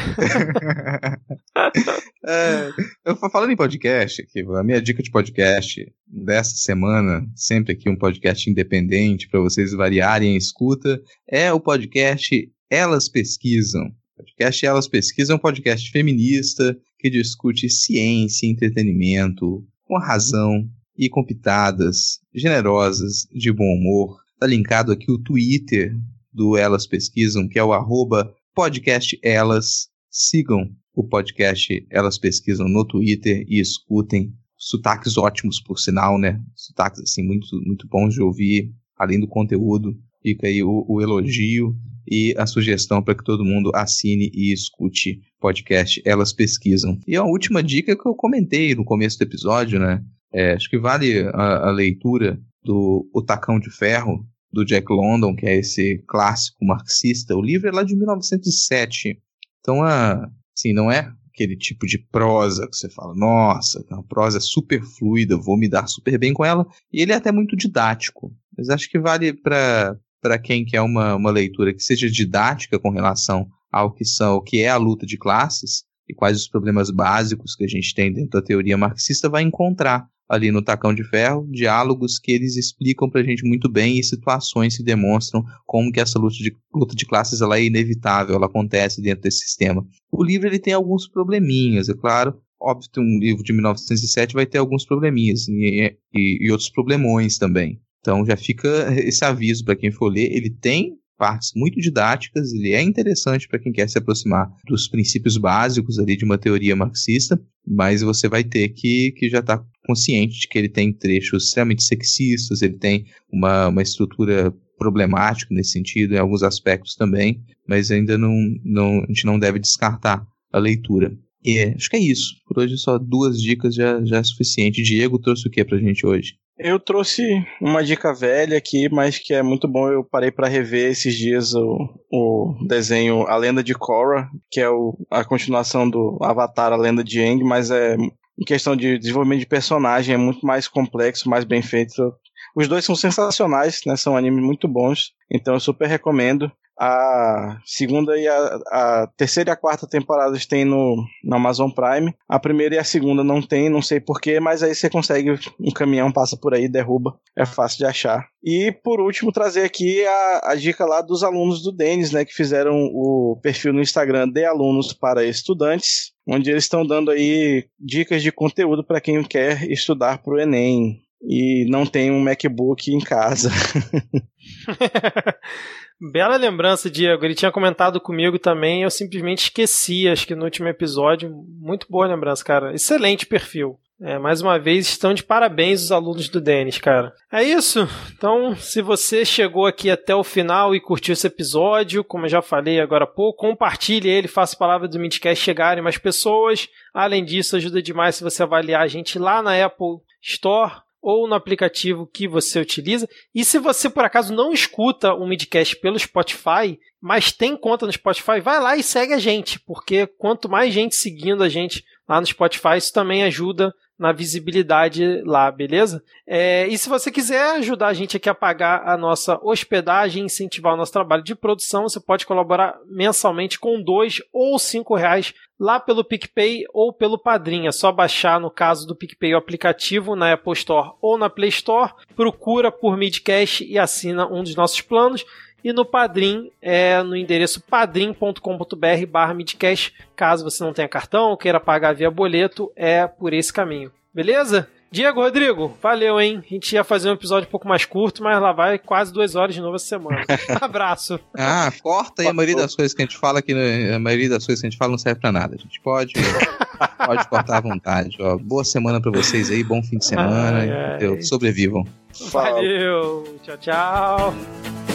é, eu falando em podcast, aqui, a minha dica de podcast dessa semana, sempre aqui um podcast independente para vocês variarem a escuta, é o podcast Elas Pesquisam. O podcast Elas Pesquisam é um podcast feminista que discute ciência, entretenimento, com razão, e com pitadas generosas, de bom humor. Tá linkado aqui o Twitter do Elas Pesquisam, que é o arroba podcast Elas. Sigam o podcast Elas Pesquisam no Twitter e escutem. Sotaques ótimos, por sinal, né? Sotaques, assim, muito, muito bons de ouvir, além do conteúdo. Fica aí o, o elogio e a sugestão para que todo mundo assine e escute podcast Elas Pesquisam. E a última dica que eu comentei no começo do episódio, né? É, acho que vale a, a, leitura do O Tacão de Ferro, do Jack London, que é esse clássico marxista. O livro é lá de 1907. Então, assim, não é aquele tipo de prosa que você fala, nossa, a prosa é super fluida, vou me dar super bem com ela. E ele é até muito didático. Mas acho que vale para quem quer uma, uma leitura que seja didática com relação ao que são, o que é a luta de classes e quais os problemas básicos que a gente tem dentro da teoria marxista, vai encontrar ali no Tacão de Ferro, diálogos que eles explicam pra gente muito bem e situações que demonstram como que essa luta de, luta de classes ela é inevitável, ela acontece dentro desse sistema. O livro ele tem alguns probleminhas, é claro, óbvio que um livro de 1907 vai ter alguns probleminhas e, e, e outros problemões também. Então já fica *laughs* esse aviso para quem for ler, ele tem partes muito didáticas, ele é interessante para quem quer se aproximar dos princípios básicos ali de uma teoria marxista, mas você vai ter que, que já estar tá consciente de que ele tem trechos extremamente sexistas, ele tem uma, uma estrutura problemática nesse sentido, em alguns aspectos também, mas ainda não, não, a gente não deve descartar a leitura. E é, acho que é isso. Por hoje só duas dicas já, já é suficiente. Diego trouxe o que pra gente hoje? Eu trouxe uma dica velha aqui, mas que é muito bom. Eu parei para rever esses dias o, o desenho A Lenda de Korra, que é o, a continuação do Avatar A Lenda de Aang, mas é em questão de desenvolvimento de personagem é muito mais complexo, mais bem feito. Os dois são sensacionais, né? São animes muito bons, então eu super recomendo. A segunda e a, a, terceira e a quarta temporadas tem no, no Amazon Prime. A primeira e a segunda não tem, não sei porquê, mas aí você consegue. Um caminhão passa por aí, derruba. É fácil de achar. E por último, trazer aqui a, a dica lá dos alunos do Denis, né? Que fizeram o perfil no Instagram de alunos para estudantes, onde eles estão dando aí dicas de conteúdo para quem quer estudar para o Enem e não tem um MacBook em casa. *laughs* *laughs* Bela lembrança, Diego. Ele tinha comentado comigo também, eu simplesmente esqueci, acho que no último episódio. Muito boa lembrança, cara. Excelente perfil. É, mais uma vez, estão de parabéns os alunos do Denis, cara. É isso. Então, se você chegou aqui até o final e curtiu esse episódio, como eu já falei agora há pouco, compartilhe ele, faça a palavra do Midcast chegarem mais pessoas. Além disso, ajuda demais se você avaliar a gente lá na Apple Store ou no aplicativo que você utiliza. E se você por acaso não escuta o Midcast pelo Spotify, mas tem conta no Spotify, vai lá e segue a gente, porque quanto mais gente seguindo a gente lá no Spotify, isso também ajuda na visibilidade lá, beleza? É, e se você quiser ajudar a gente aqui a pagar a nossa hospedagem, incentivar o nosso trabalho de produção, você pode colaborar mensalmente com dois ou cinco reais lá pelo PicPay ou pelo Padrim. É só baixar, no caso do PicPay, o aplicativo na Apple Store ou na Play Store, procura por Midcast e assina um dos nossos planos. E no Padrim, é no endereço padrim.com.br barra midcast. Caso você não tenha cartão ou queira pagar via boleto, é por esse caminho. Beleza? Diego, Rodrigo, valeu, hein? A gente ia fazer um episódio um pouco mais curto, mas lá vai quase duas horas de novo essa semana. *laughs* Abraço. Ah, corta aí a maioria das coisas que a gente fala, que a maioria das coisas que a gente fala não serve pra nada. A gente pode, *laughs* pode cortar à vontade. Ó, boa semana pra vocês aí, bom fim de semana. Ai, ai. Sobrevivam. Valeu, tchau, tchau.